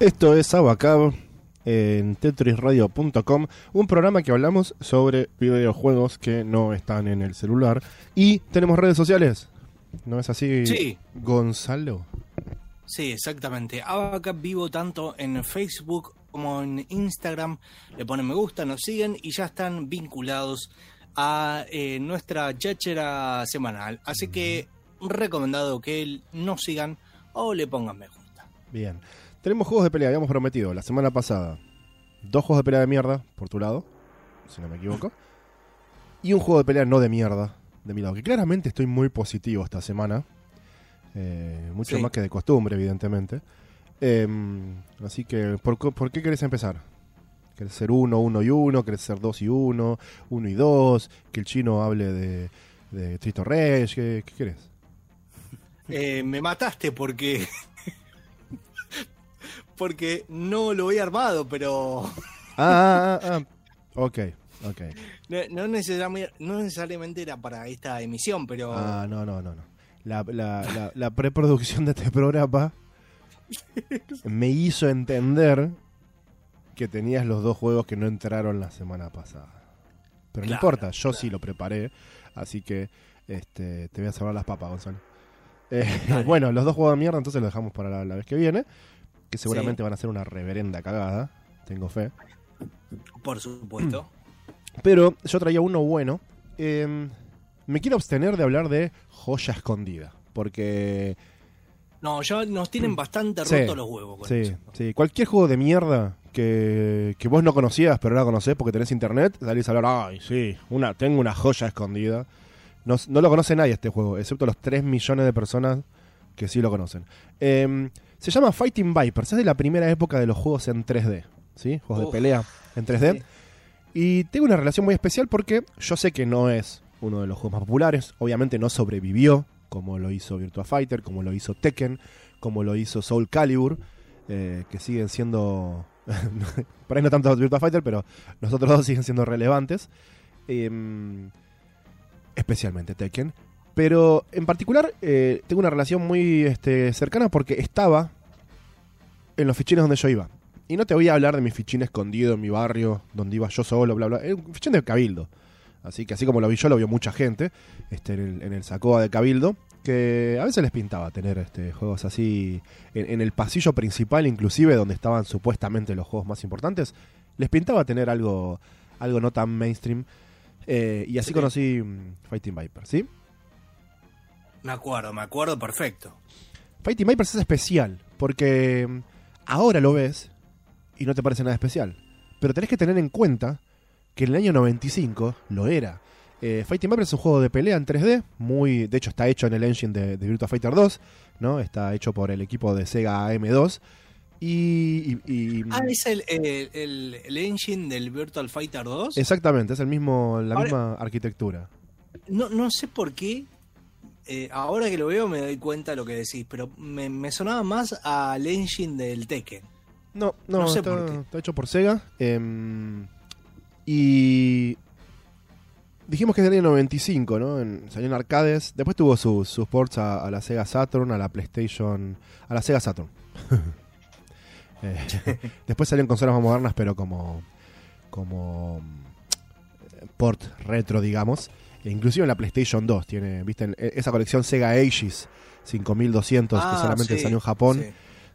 Esto es Abacab en tetrisradio.com, un programa que hablamos sobre videojuegos que no están en el celular. Y tenemos redes sociales. ¿No es así, Sí. Gonzalo? Sí, exactamente. Abacap vivo tanto en Facebook como en Instagram. Le ponen me gusta, nos siguen y ya están vinculados a eh, nuestra chachera semanal. Así que recomendado que nos sigan o le pongan me gusta. Bien. Tenemos juegos de pelea, habíamos prometido la semana pasada. Dos juegos de pelea de mierda, por tu lado, si no me equivoco. Y un juego de pelea no de mierda, de mi lado. Que claramente estoy muy positivo esta semana. Eh, mucho Sí. más que de costumbre, evidentemente. Eh, así que, ¿por, co- ¿por qué querés empezar? ¿Querés ser uno, uno y uno? ¿Querés ser dos y uno? ¿Uno y dos? ¿Que el chino hable de, de Trito Reyes? ¿Qué, qué querés? Eh, me mataste porque. Porque no lo he armado, pero. Ah, ah, ah, ah. Ok, ok. No, no necesariamente, no necesariamente era para esta emisión, pero. Ah, no, no, no, no. la, la- la- la preproducción de este programa me hizo entender que tenías los dos juegos que no entraron la semana pasada. Pero no importa, yo sí lo preparé, así que este, te voy a salvar las papas, Gonzalo. Eh, bueno, los dos juegos de mierda, entonces los dejamos para la, la vez que viene, que seguramente van a ser una reverenda cagada, tengo fe. Por supuesto. Pero yo traía uno bueno. Eh, me quiero abstener de hablar de joya escondida, porque No, ya nos tienen bastante Sí, rotos los huevos con Sí, eso. sí. Cualquier juego de mierda que, que vos no conocías, pero ahora conocés porque tenés internet, salís a hablar, ay, sí, una, tengo una joya escondida. No, no lo conoce nadie este juego, excepto los 3 millones de personas que sí lo conocen. Eh, se llama Fighting Vipers, es de la primera época de los juegos en 3D, ¿sí? Juegos de pelea en 3D. sí. Y tengo una relación muy especial porque yo sé que no es uno de los juegos más populares, obviamente no sobrevivió, como lo hizo Virtua Fighter, como lo hizo Tekken, como lo hizo Soul Calibur, eh, que siguen siendo, por ahí no tanto Virtua Fighter, pero los otros dos siguen siendo relevantes, Em, especialmente Tekken. Pero en particular eh, tengo una relación muy este, cercana porque estaba en los fichines donde yo iba. Y no te voy a hablar de mi fichín escondido en mi barrio, donde iba yo solo, bla, bla. Un fichín de Cabildo. Así que así como lo vi yo, lo vio mucha gente este, en, el, en el Sacoa de Cabildo. Que a veces les pintaba tener este, juegos así en, en el pasillo principal, inclusive donde estaban supuestamente los juegos más importantes. Les pintaba tener algo, algo no tan mainstream. Eh, y así Sí. conocí mm, Fighting Viper, ¿sí? Me acuerdo, me acuerdo perfecto. Fighting Vipers es especial, porque mm, ahora lo ves y no te parece nada especial. Pero tenés que tener en cuenta que en el año 95 lo era. Eh, Fighting Vipers es un juego de pelea en 3D, muy, de hecho está hecho en el engine de, de Virtua Fighter 2, ¿no? Está hecho por el equipo de Sega AM2. Y, y- y- Ah, es el, el, el- el engine del Virtual Fighter 2. exactamente, es el mismo, la Ahora- misma arquitectura. No, no sé por qué. Eh, ahora que lo veo me doy cuenta de lo que decís, pero me, me sonaba más al engine del Tekken. No, no, No sé está, por qué. está hecho por Sega. em, y dijimos que es del año 95, ¿no? En, salió en arcades. Después tuvo sus ports a, a la Sega Saturn, a la PlayStation, a la Sega Saturn. Eh, después salió en consolas más modernas, pero como como mm, port retro, digamos. Inclusive en la PlayStation 2 tiene, ¿viste? En- e, esa colección Sega Aegis 5200 que Ah, solamente sí, salió en Japón sí.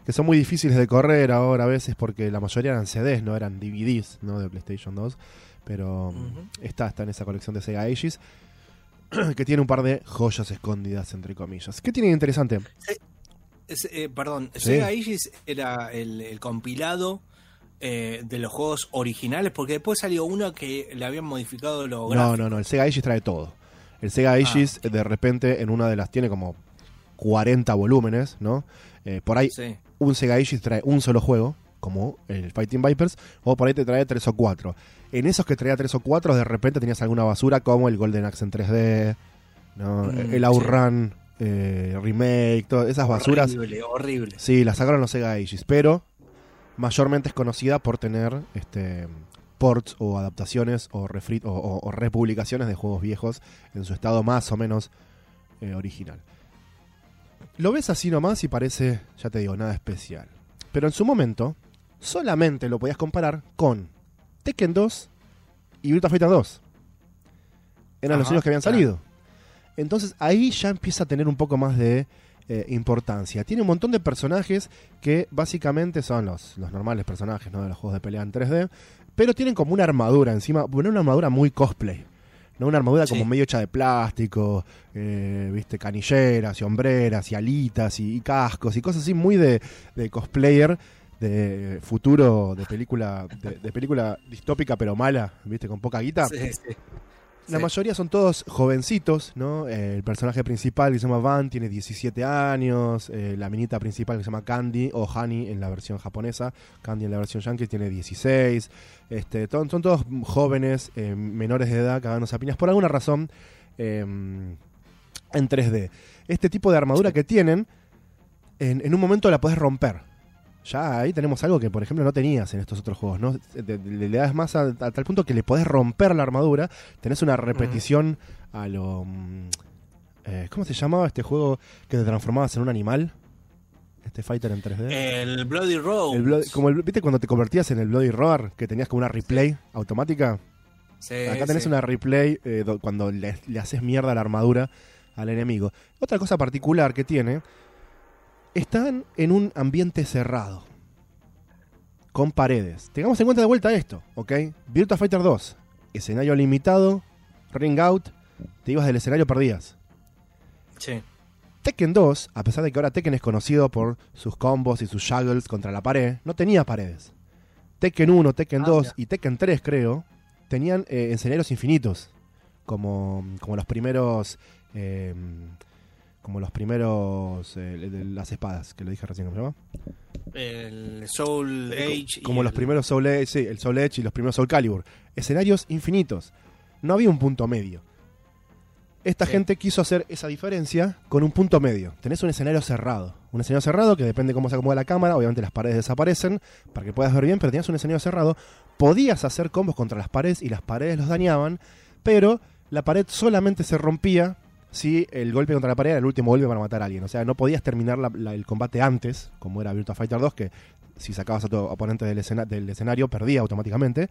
que son muy difíciles de correr ahora a veces porque la mayoría eran CDs, no eran DVDs, ¿no? De PlayStation 2. Pero está, está en esa colección de Sega Aegis. que tiene un par de joyas escondidas, entre comillas. ¿Qué tiene de interesante? Es, eh, perdón, Sí. Sega Aegis era el, el compilado eh, de los juegos originales, porque después salió uno que le habían modificado los No, gráficos. no, no, el Sega Aegis trae todo. El Sega Aegis, Ah. de repente, en una de las tiene como 40 volúmenes, ¿no? Eh, por ahí, Sí. un Sega Aegis trae un solo juego, como el Fighting Vipers, o por ahí te trae tres o cuatro. En esos que traía tres o cuatro, de repente tenías alguna basura como el Golden Axe en 3D, ¿no? Mm, el Outrun eh, Remake, todas esas basuras. Horrible, horrible. Sí, la sacaron los Sega Aegis, pero mayormente es conocida por tener este ports o adaptaciones o, refri- o, o- o republicaciones de juegos viejos en su estado más o menos eh, original. Lo ves así nomás y parece, ya te digo, nada especial. Pero en su momento, solamente lo podías comparar con Tekken 2 y Virtua Fighter 2. Eran los únicos que habían claro. salido. Entonces ahí ya empieza a tener un poco más de eh, importancia. Tiene un montón de personajes que básicamente son los, los normales personajes ¿no? de los juegos de pelea en 3D, pero tienen como una armadura encima, bueno, una armadura muy cosplay. ¿no? Una armadura Sí. como medio hecha de plástico, eh, viste, canilleras y hombreras y alitas y, y cascos y cosas así muy de, de cosplayer de futuro de película de, de película distópica pero mala, viste, con poca guita. Sí, sí. La Sí. mayoría son todos jovencitos, ¿no? Eh, el personaje principal que se llama Van tiene 17 años, eh, la minita principal que se llama Candy o Honey en la versión japonesa, Candy en la versión yankee tiene 16, este, son todos jóvenes, eh, menores de edad, cagándose a piñas, por alguna razón, eh, en 3D. Este tipo de armadura que tienen, en, en un momento la podés romper. Ya ahí tenemos algo que, por ejemplo, no tenías en estos otros juegos, ¿no? Le das más a, a tal punto que le podés romper la armadura, tenés una repetición a lo mm, Eh, ¿Cómo se llamaba este juego que te transformabas en un animal? Este fighter en 3D. El Bloody Bloody- como el- ¿Viste cuando te convertías en el Bloody Roar? Que tenías como una replay automática. Acá tenés una replay eh, do- cuando le, le haces mierda la armadura al enemigo. Otra cosa particular que tiene, están en un ambiente cerrado, con paredes. Tengamos en cuenta de vuelta esto, ¿ok? Virtua Fighter 2, escenario limitado, ring out, te ibas del escenario, perdías. Sí. Tekken 2, a pesar de que ahora Tekken es conocido por sus combos y sus juggles contra la pared, no tenía paredes. Tekken 1, Tekken Ah, 2 mira. y Tekken 3, creo, tenían eh, escenarios infinitos. Como, como los primeros. eh, como los primeros. eh, de- las espadas, que lo dije recién, ¿cómo se llama? El Soul Age. y Como los el- primeros Soul Edge, sí, el Soul Edge y los primeros Soul Calibur. Escenarios infinitos. No había un punto medio. Esta Sí. gente quiso hacer esa diferencia con un punto medio. Tenés un escenario cerrado. Un escenario cerrado que depende cómo se acomoda la cámara. Obviamente las paredes desaparecen para que puedas ver bien, pero tenías un escenario cerrado. Podías hacer combos contra las paredes y las paredes los dañaban, pero la pared solamente se rompía si el golpe contra la pared era el último golpe para matar a alguien. O sea, no podías terminar la- la- el combate antes, como era Virtua Fighter 2, que si sacabas a tu oponente del, escena- del escenario perdía automáticamente.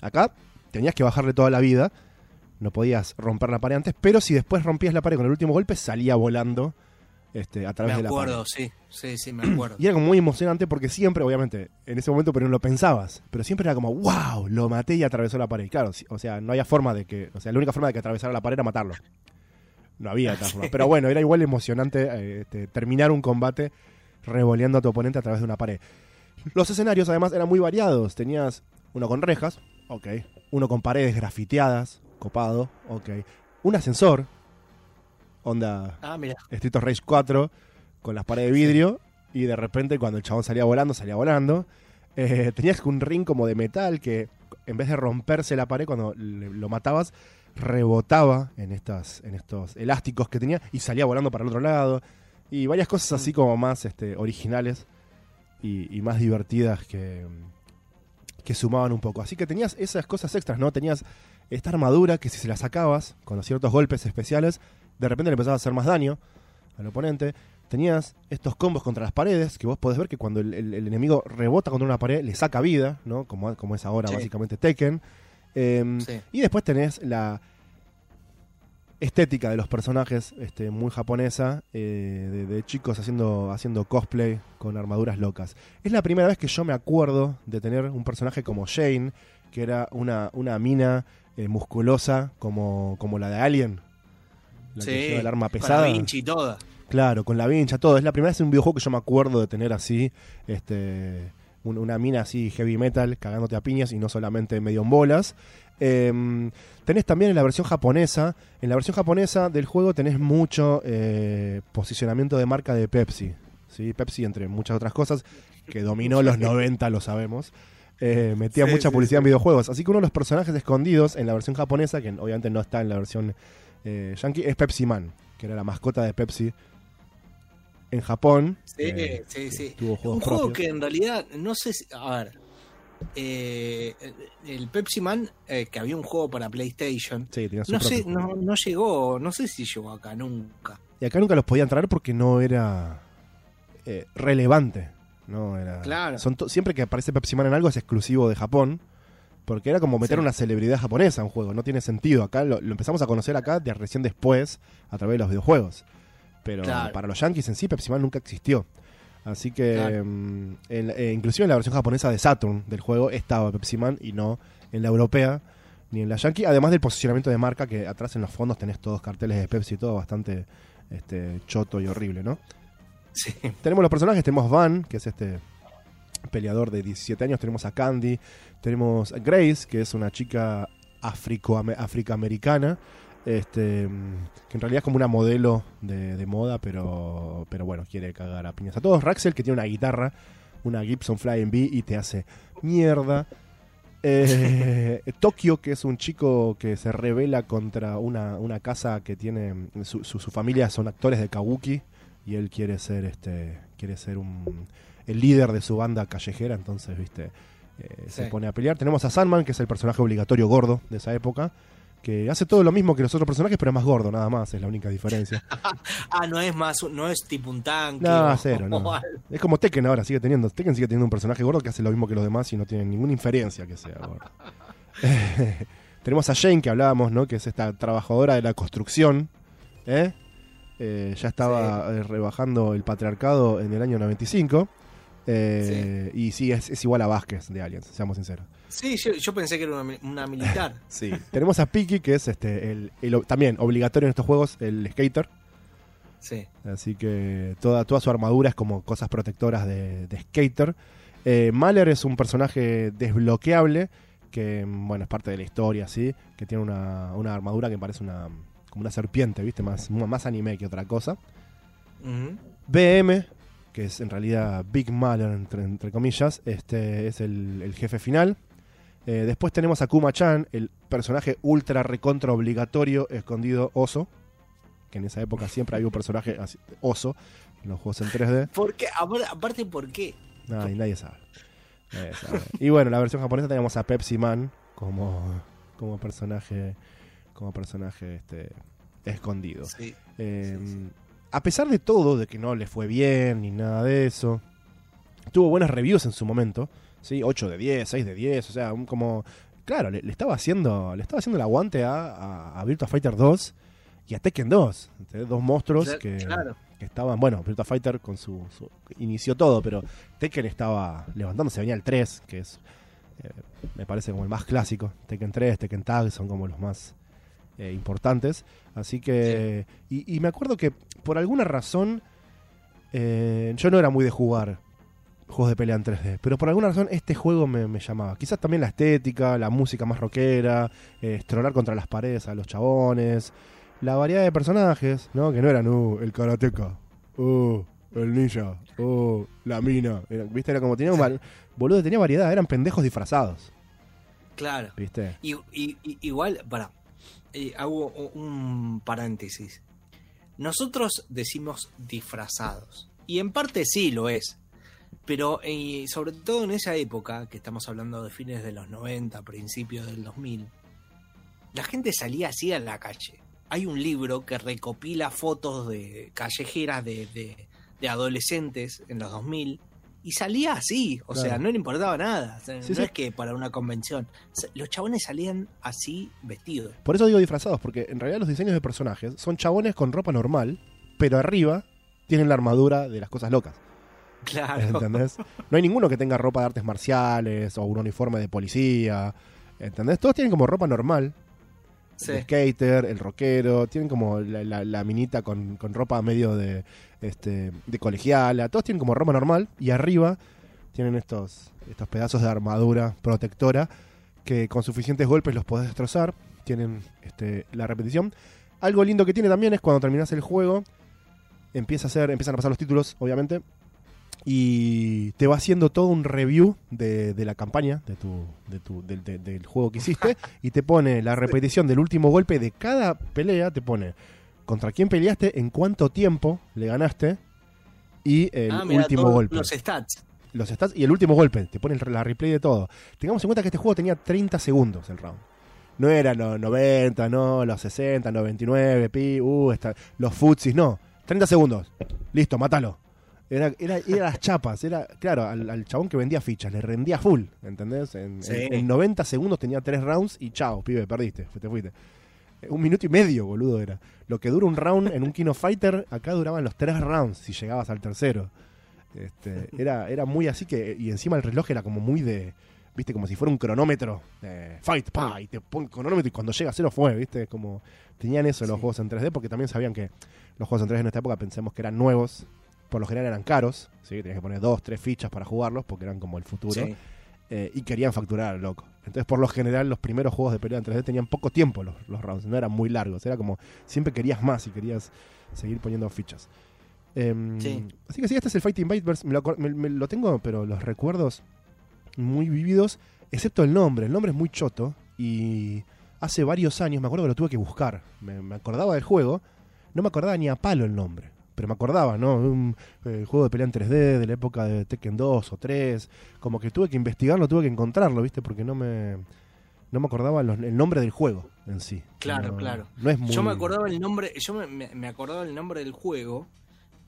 Acá tenías que bajarle toda la vida, no podías romper la pared antes, pero si después rompías la pared con el último golpe, salía volando este, a través Me de la pared. acuerdo, sí. Sí, sí, me acuerdo. Y era como muy emocionante porque siempre, obviamente, en ese momento pero no lo pensabas, pero siempre era como, wow, lo maté y atravesó la pared. Claro, o sea, no había forma de que, o sea, la única forma de que atravesara la pared era matarlo. No había. Pero bueno, era igual emocionante eh, este, terminar un combate revoleando a tu oponente a través de una pared. Los escenarios además eran muy variados. Tenías uno con rejas, ok. Uno con paredes grafiteadas, copado, ok. Un ascensor, onda Ah, mira. Street of Rage 4 con las paredes de vidrio y de repente cuando el chabón salía volando, salía volando. Eh, tenías un ring como de metal que en vez de romperse la pared cuando le- lo matabas, rebotaba en, estas, en estos elásticos que tenía y salía volando para el otro lado. Y varias cosas así como más este, originales y, y más divertidas que, que sumaban un poco. Así que tenías esas cosas extras, ¿no? Tenías esta armadura que si se la sacabas con los ciertos golpes especiales, de repente le empezaba a hacer más daño al oponente. Tenías estos combos contra las paredes, que vos podés ver que cuando el, el- el enemigo rebota contra una pared, le saca vida, ¿no? Como, como es ahora Sí. básicamente Tekken. Em, Sí. Y después tenés la estética de los personajes este, muy japonesa, eh, de, de chicos haciendo, haciendo cosplay con armaduras locas. Es la primera vez que yo me acuerdo de tener un personaje como Jane, que era una, una mina eh, musculosa como, como la de Alien. La que Sí. lleva el arma con pesada. la Vinci y toda. Claro, con la vincha, todo. Es la primera vez en un videojuego que yo me acuerdo de tener así, este, un- una mina así heavy metal, cagándote a piñas y no solamente medio en bolas. Em, tenés también en la versión japonesa, en la versión japonesa del juego tenés mucho eh, posicionamiento de marca de Pepsi. ¿sí? Pepsi, entre muchas otras cosas, que dominó los 90, lo sabemos. eh, metía Sí, mucha sí, publicidad sí. en videojuegos. Así que uno de los personajes escondidos en la versión japonesa, que obviamente no está en la versión eh, yankee, es Pepsi Man, que era la mascota de Pepsi en Japón. Sí, eh, sí, sí. tuvo Un juego que en realidad, no sé si. A ver. eh, el Pepsi Man, eh, que había un juego para PlayStation. Sí, tenía su No sé, no, no llegó, no sé si llegó acá nunca. Y acá nunca los podían traer porque no era relevante. No era. Claro. Son siempre que aparece Pepsi Man en algo es exclusivo de Japón. Porque era como meter Sí. una celebridad japonesa a un juego. No tiene sentido. Acá lo, lo empezamos a conocer acá de recién después a través de los videojuegos. Pero Claro. para los yankees en sí, Pepsi Man nunca existió. Así que, Claro. en la- eh, inclusive en la versión japonesa de Saturn del juego estaba Pepsi Man y no en la europea ni en la yankee. Además del posicionamiento de marca, que atrás en los fondos tenés todos carteles de Pepsi y todo bastante este, choto y horrible, ¿no? Sí. Tenemos los personajes, tenemos Van, que es este peleador de 17 años, tenemos a Candy, tenemos a Grace, que es una chica africo africamericana, este, mm, que en realidad es como una modelo de, de moda, pero, pero bueno, quiere cagar a piñas a todos. Raxel, que tiene una guitarra, una Gibson Flying B y te hace mierda. Eh, Tokio, que es un chico que se revela contra una, una casa que tiene. Su, su- su familia son actores de Kabuki y él quiere ser este quiere ser un el líder de su banda callejera entonces viste eh, se pone a pelear tenemos a Sandman que es el personaje obligatorio gordo de esa época que hace todo lo mismo que los otros personajes, pero es más gordo, nada más, es la única diferencia. Ah, no es más, no es tipo un tanque. No, cero, no. Es como Tekken ahora, sigue teniendo. Tekken sigue teniendo un personaje gordo que hace lo mismo que los demás y no tiene ninguna inferencia que sea gordo. Tenemos a Jane, que hablábamos, ¿no? Que es esta trabajadora de la construcción. ¿eh? Eh, ya estaba eh, rebajando el patriarcado en el año 95. eh, Y sí, es, es igual a Vázquez de Aliens, seamos sinceros. Sí, yo, yo pensé que era una, mi- una militar. Sí. Tenemos a Piki, que es este el, el- también obligatorio en estos juegos, el skater. Sí. Así que toda, toda su armadura es como cosas protectoras de, de skater. Eh, Mahler es un personaje desbloqueable que, bueno, es parte de la historia, ¿sí? Que tiene una, una armadura que parece una como una serpiente, ¿viste? Más, más anime que otra cosa. BM, que es en realidad Big Mahler, entre, entre comillas, este es el, el jefe final. Eh, después tenemos a Kuma-chan, el personaje ultra recontra obligatorio, escondido oso. Que en esa época siempre había un personaje así, oso en los juegos en 3D. ¿Por qué? Apar- Aparte, ¿por qué? Nadie, nadie sabe. Nadie sabe. Y bueno, la versión japonesa tenemos a Pepsi Man como, como personaje como personaje este, escondido. Sí. Eh, Sí, sí. A pesar de todo, de que no le fue bien ni nada de eso, tuvo buenas reviews en su momento, ¿sí? 8 de 10, 6 de 10, o sea, un como... Claro, le, le estaba haciendo le estaba haciendo el aguante a, a, a Virtua Fighter 2 y a Tekken 2, ¿entendés? dos monstruos que, Claro. que estaban, bueno, Virtua Fighter con su, su- inició todo, pero Tekken estaba levantándose, venía el 3, que es eh, me parece como el más clásico, Tekken 3, Tekken Tag son como los más eh, importantes, así que y, y me acuerdo que por alguna razón eh, yo no era muy de jugar juegos de pelea en 3D, pero por alguna razón este juego me, me llamaba. Quizás también la estética, la música más rockera, eh, estrolar contra las paredes a los chabones, la variedad de personajes, ¿no? Que no eran, uh, el karateca, uh, el ninja, uh, la mina. Era- ¿Viste? Era como tenía un boludo, tenía variedad, eran pendejos disfrazados, Claro. ¿viste? Y, y- y- igual, para, hago un paréntesis. Nosotros decimos disfrazados. Y en parte sí lo es. Pero eh, sobre todo en esa época, que estamos hablando de fines de los 90, principios del 2000, la gente salía así a la calle. Hay un libro que recopila fotos de callejeras de, de- de adolescentes en los 2000 y salía así, o Claro. sea, no le importaba nada. O sea, Sí, no sí. es que para una convención. O sea, Los chabones salían así vestidos. Por eso digo disfrazados, porque en realidad los diseños de personajes son chabones con ropa normal, pero arriba tienen la armadura de las cosas locas. Claro. ¿Entendés? No hay ninguno que tenga ropa de artes marciales o un uniforme de policía. ¿Entendés? Todos tienen como ropa normal. Sí. El skater, el rockero, tienen como la, la- la minita con, con ropa medio de, este, de colegiala. Todos tienen como ropa normal y arriba tienen estos, estos pedazos de armadura protectora que con suficientes golpes los podés destrozar. Tienen este, la repetición. Algo lindo que tiene también es cuando terminas el juego, empieza a hacer, empiezan a pasar los títulos, obviamente, y te va haciendo todo un review de, de la campaña, de tu, de tu, del- de- del juego que hiciste, y te pone la repetición del último golpe de cada pelea, te pone contra quién peleaste, en cuánto tiempo le ganaste, y el Ah, mira, último golpe Los stats. los stats y el último golpe. Te pone la replay de todo. Tengamos en cuenta que este juego tenía 30 segundos el round. No era los 90, no, los 60, 99, pi, uh, esta- los futsis, no. 30 segundos. Listo, mátalo. Era, era, era las chapas, era, claro, al, al chabón que vendía fichas, le rendía full, ¿entendés? En, Sí. en- en 90 segundos tenía 3 rounds y chao, pibe, perdiste, te fuiste. Eh, Un minuto y medio, boludo, era. Lo que dura un round en un Kino Fighter, acá duraban los 3 rounds si llegabas al tercero. Este, era, era muy así que. Y encima el reloj era como muy de. Viste, como si fuera un cronómetro. de fight, pa, y te pone cronómetro y cuando llega cero fue, viste. Como. Tenían eso los juegos en 3D porque también sabían que los juegos en 3D en esta época pensemos que eran nuevos. Por lo general eran caros, ¿sí? Tenías que poner dos, tres fichas para jugarlos porque eran como el futuro. Sí. eh, y querían facturar, loco. Entonces, por lo general, los primeros juegos de pelea en 3D tenían poco tiempo los, los rounds, no eran muy largos. Era como, siempre querías más y querías seguir poniendo fichas. Em, Sí. Así que sí, este es el Fighting Bitverse. Me lo, acor- me- me lo tengo, pero los recuerdos muy vividos, excepto el nombre. El nombre es muy choto y hace varios años me acuerdo que lo tuve que buscar. Me, me acordaba del juego, no me acordaba ni a palo el nombre. Pero me acordaba, ¿no? Un eh, juego de pelea en 3D de la época de Tekken 2 o 3. Como que tuve que investigarlo, tuve que encontrarlo, ¿viste? Porque no me, no me acordaba los- el nombre del juego en sí. Claro, No- claro. No es muy... Yo me acordaba el nombre, yo me, me- acordaba el nombre del juego,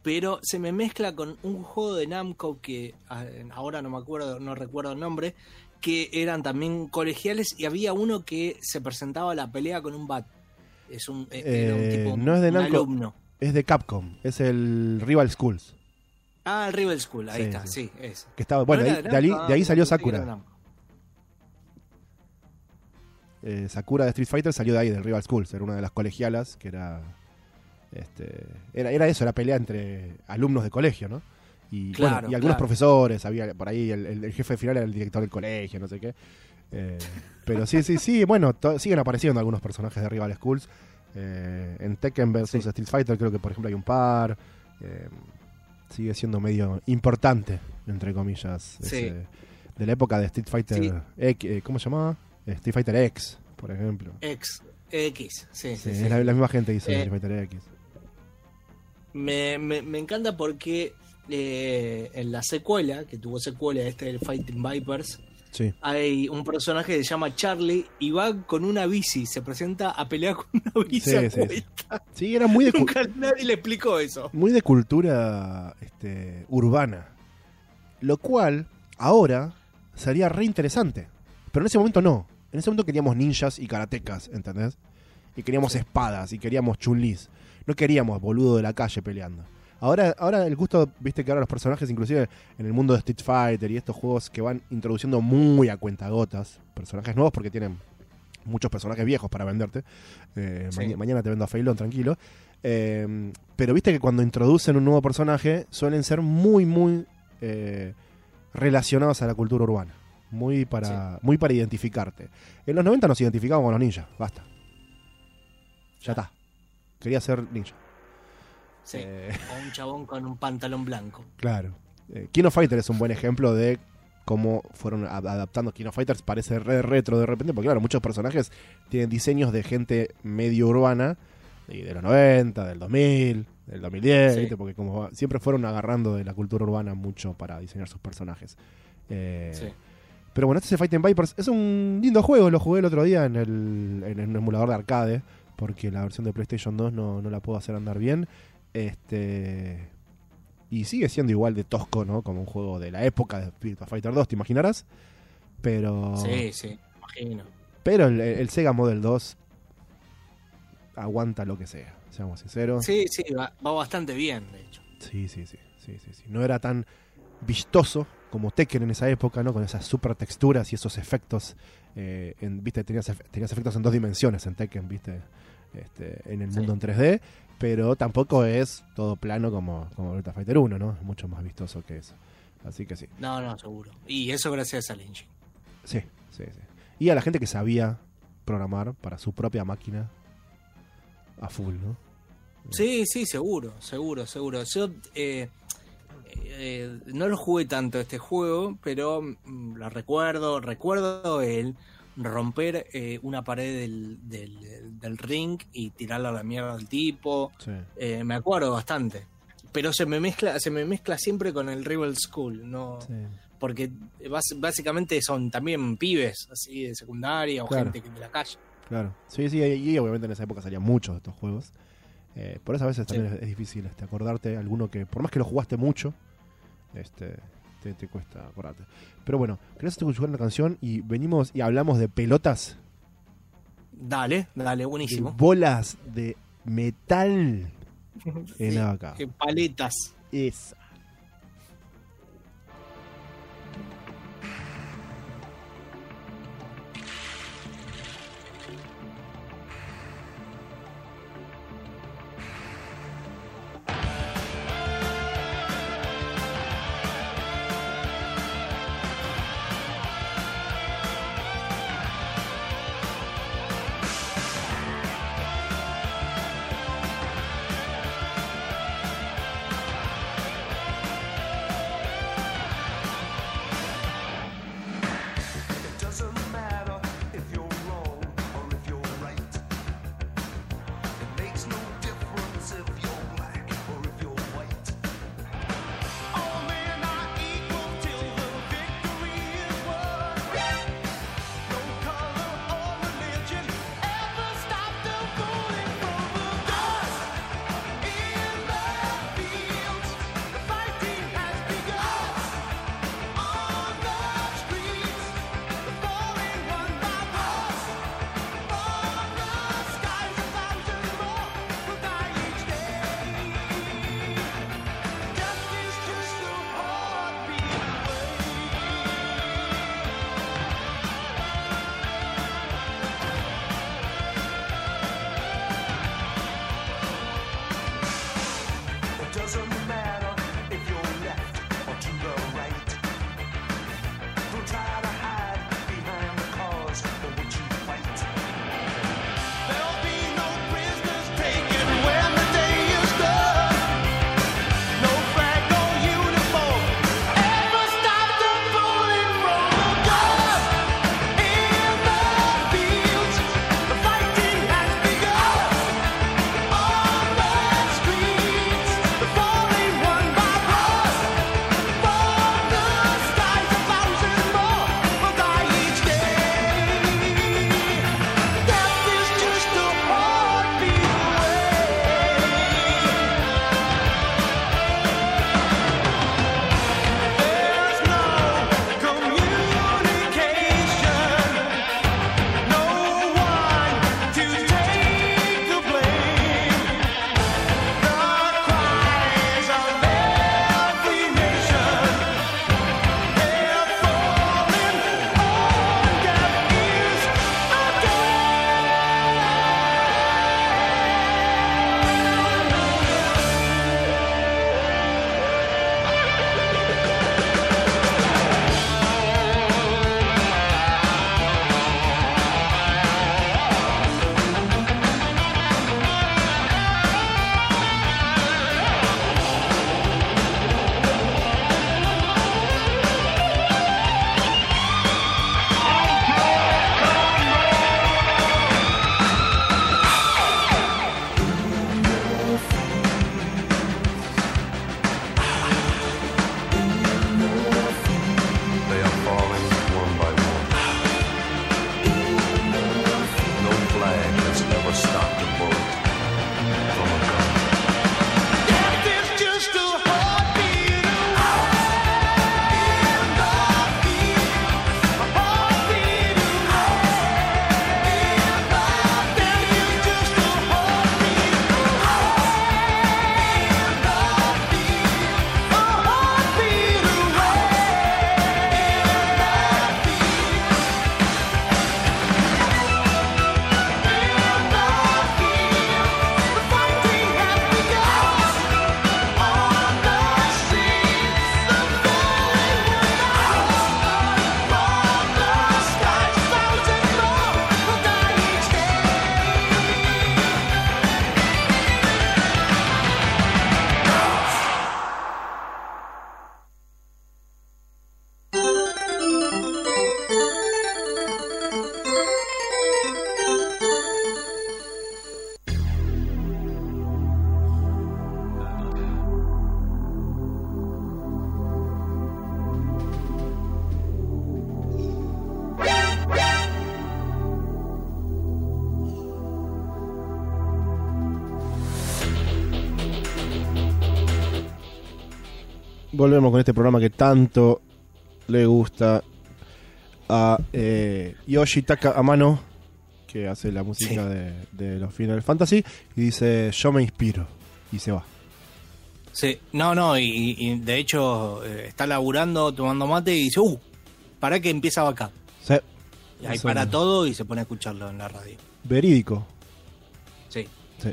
pero se me mezcla con un juego de Namco que ah, ahora no me acuerdo, no recuerdo el nombre, que eran también colegiales y había uno que se presentaba a la pelea con un bat. Es un, eh, era un Eh, tipo no es de un Namco. alumno. Es de Capcom, es el Rival Schools. Ah, el Rival School, ahí Sí, está, sí. sí, ese. Que estaba, bueno, ¿No de, ahí, de ahí Ah, salió Sakura. Eh, Sakura de Street Fighter salió de ahí, del Rival Schools. Era una de las colegialas que era. Este, era, era eso, era pelea entre alumnos de colegio, ¿no? Y, Claro, bueno, y algunos claro. profesores, había por ahí el, el- el jefe final era el director del colegio, no sé qué. Eh, pero sí, sí, sí, bueno, siguen apareciendo algunos personajes de Rival Schools. Eh, en Tekken vs Sí. Street Fighter creo que por ejemplo hay un par. Eh, sigue siendo medio importante, entre comillas, Sí. ese- de la época de Street Fighter Sí. X, eh, ¿cómo se llamaba? Street Fighter X, por ejemplo. X, X, sí, es la, la misma gente hizo Eh, Street Fighter X. Me, me, me encanta porque en la secuela, que tuvo secuela este del Fighting Vipers, Sí. hay un personaje que se llama Charlie y va con una bici, se presenta a pelear con una bici Sí, a sí, era muy de, Nunca nadie le explicó eso. muy de cultura este, urbana. Lo cual, ahora, sería re interesante. Pero en ese momento no. En ese momento queríamos ninjas y karatecas, ¿entendés? Y queríamos espadas y queríamos chunlis. No queríamos boludo de la calle peleando. Ahora, ahora el gusto, viste que ahora los personajes, inclusive en el mundo de Street Fighter y estos juegos que van introduciendo muy a cuentagotas, personajes nuevos porque tienen muchos personajes viejos para venderte. Eh, Sí. mañana te vendo a Feilón, tranquilo. Eh, pero viste que cuando introducen un nuevo personaje suelen ser muy, muy eh, relacionados a la cultura urbana. Muy para, muy para identificarte. En los 90 nos identificábamos con los ninjas, basta. Ya está. Quería ser ninja. Sí. Eh. O un chabón con un pantalón blanco. Claro. Eh, King of Fighter es un buen ejemplo de cómo fueron ad- adaptando King of Fighters. Parece re retro de repente, porque claro, muchos personajes tienen diseños de gente medio urbana, y de los 90, del 2000, del 2010, Sí. ¿viste? porque como siempre fueron agarrando de la cultura urbana mucho para diseñar sus personajes. Eh, Sí. Pero bueno, este es el Fighting Vipers. Es un lindo juego, lo jugué el otro día en el, en el emulador de arcade, porque la versión de PlayStation 2 no, no la puedo hacer andar bien. Este. Y sigue siendo igual de tosco, ¿no? Como un juego de la época de Street Fighter 2, te imaginarás. Pero. Sí, sí, imagino. Pero el, el Sega Model 2 aguanta lo que sea, seamos sinceros. Sí, sí, va, va bastante bien, de hecho. Sí, sí, sí, sí, sí, sí. No era tan vistoso como Tekken en esa época, ¿no? Con esas super texturas y esos efectos. eh, en, viste, tenías, tenías efectos en dos dimensiones en Tekken, viste, este, en el Sí. mundo en 3D, pero tampoco es todo plano como, como Virtua Fighter 1, ¿no? Es mucho más vistoso que eso. Así que sí. No, no, seguro. Y eso gracias al engine. Sí, sí, sí. Y a la gente que sabía programar para su propia máquina a full, ¿no? Sí, sí, seguro, seguro, seguro. Yo eh, eh, no lo jugué tanto este juego, pero mm, lo recuerdo, recuerdo el romper eh, una pared del, del, del ring y tirarla a la mierda al tipo. Sí. Eh, me acuerdo bastante. Pero se me mezcla, se me mezcla siempre con el Rival School, no, sí. porque básicamente son también pibes así de secundaria o Claro. gente que de la calle. Claro, sí, sí, y obviamente en esa época salían muchos de estos juegos. Eh, por eso a veces también Sí. es, es difícil este, acordarte alguno que, por más que lo jugaste mucho, este, te, te cuesta acordarte. Pero bueno, querés escuchar una canción y venimos y hablamos de pelotas, Dale, dale, de buenísimo. bolas de metal en acá. Eh, paletas. Esa. Volvemos con este programa que tanto le gusta a eh, Yoshitaka Amano, que hace la música de, de los Final Fantasy, y dice, yo me inspiro, y se va. Sí, no, no, y, y de hecho eh, está laburando, tomando mate y dice, uh, para que empieza acá. Sí, Y ahí Eso para todo y se pone a escucharlo en la radio. verídico. Sí, Sí,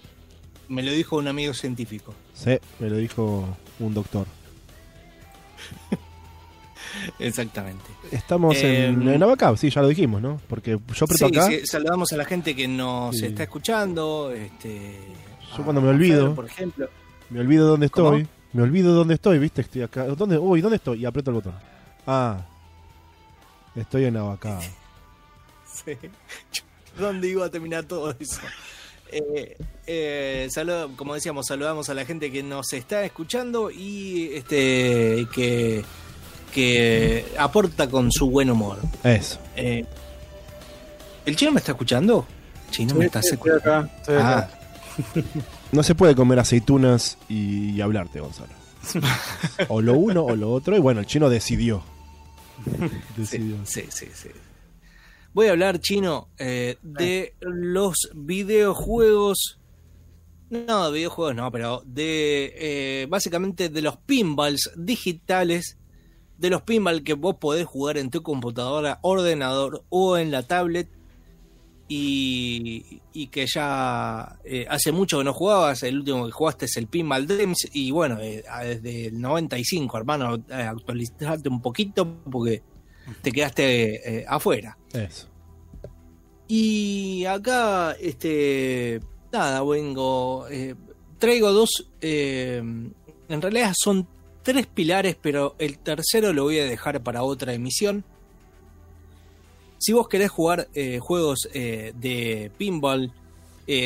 me lo dijo un amigo científico. sí, me lo dijo un doctor. Exactamente. Estamos en, Eh, en Abacab, sí, ya lo dijimos, ¿no? Porque yo Sí, acá, sí, saludamos a la gente que nos Sí. está escuchando. Este, Yo cuando me olvido. Por ejemplo. me olvido dónde ¿Cómo? estoy. Me olvido dónde estoy, ¿viste? Estoy acá. ¿Dónde? Uy, ¿dónde estoy? Y aprieto el botón. Ah, estoy en Abacab. Sí. ¿Dónde iba a terminar todo eso? Eh, eh, saludo- como decíamos, saludamos a la gente que nos está escuchando y este que, que aporta con su buen humor. Eso. Eh, ¿El chino me está escuchando? Chino me Sí, está sí, estoy escuchando. acá, estoy Ah. No se puede comer aceitunas y, y hablarte, Gonzalo. o lo uno o lo otro. Y bueno, el chino decidió. decidió. Sí, sí, sí. Voy a hablar, chino, eh, de los videojuegos. No, de videojuegos no, pero de eh, básicamente de los pinballs digitales. De los pinball que vos podés jugar en tu computadora, ordenador o en la tablet. Y, y que ya eh, hace mucho que no jugabas. El último que jugaste es el Pinball Dreams. Y bueno, eh, desde el 95, hermano, eh, actualizate un poquito porque te quedaste eh, afuera. Eso. Y acá, este, nada, vengo, eh, traigo dos, eh, en realidad son tres pilares, pero el tercero lo voy a dejar para otra emisión. Si vos querés jugar juegos de pinball,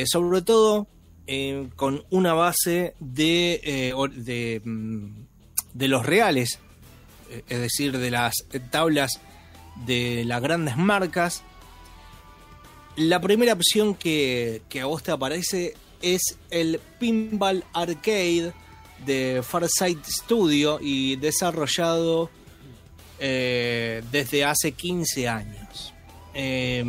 sobre todo con una base de, mm, de los reales, es decir, de las tablas de las grandes marcas, la primera opción que, que a vos te aparece es el Pinball Arcade de Farsight Studio y desarrollado eh, desde hace 15 años. Eh,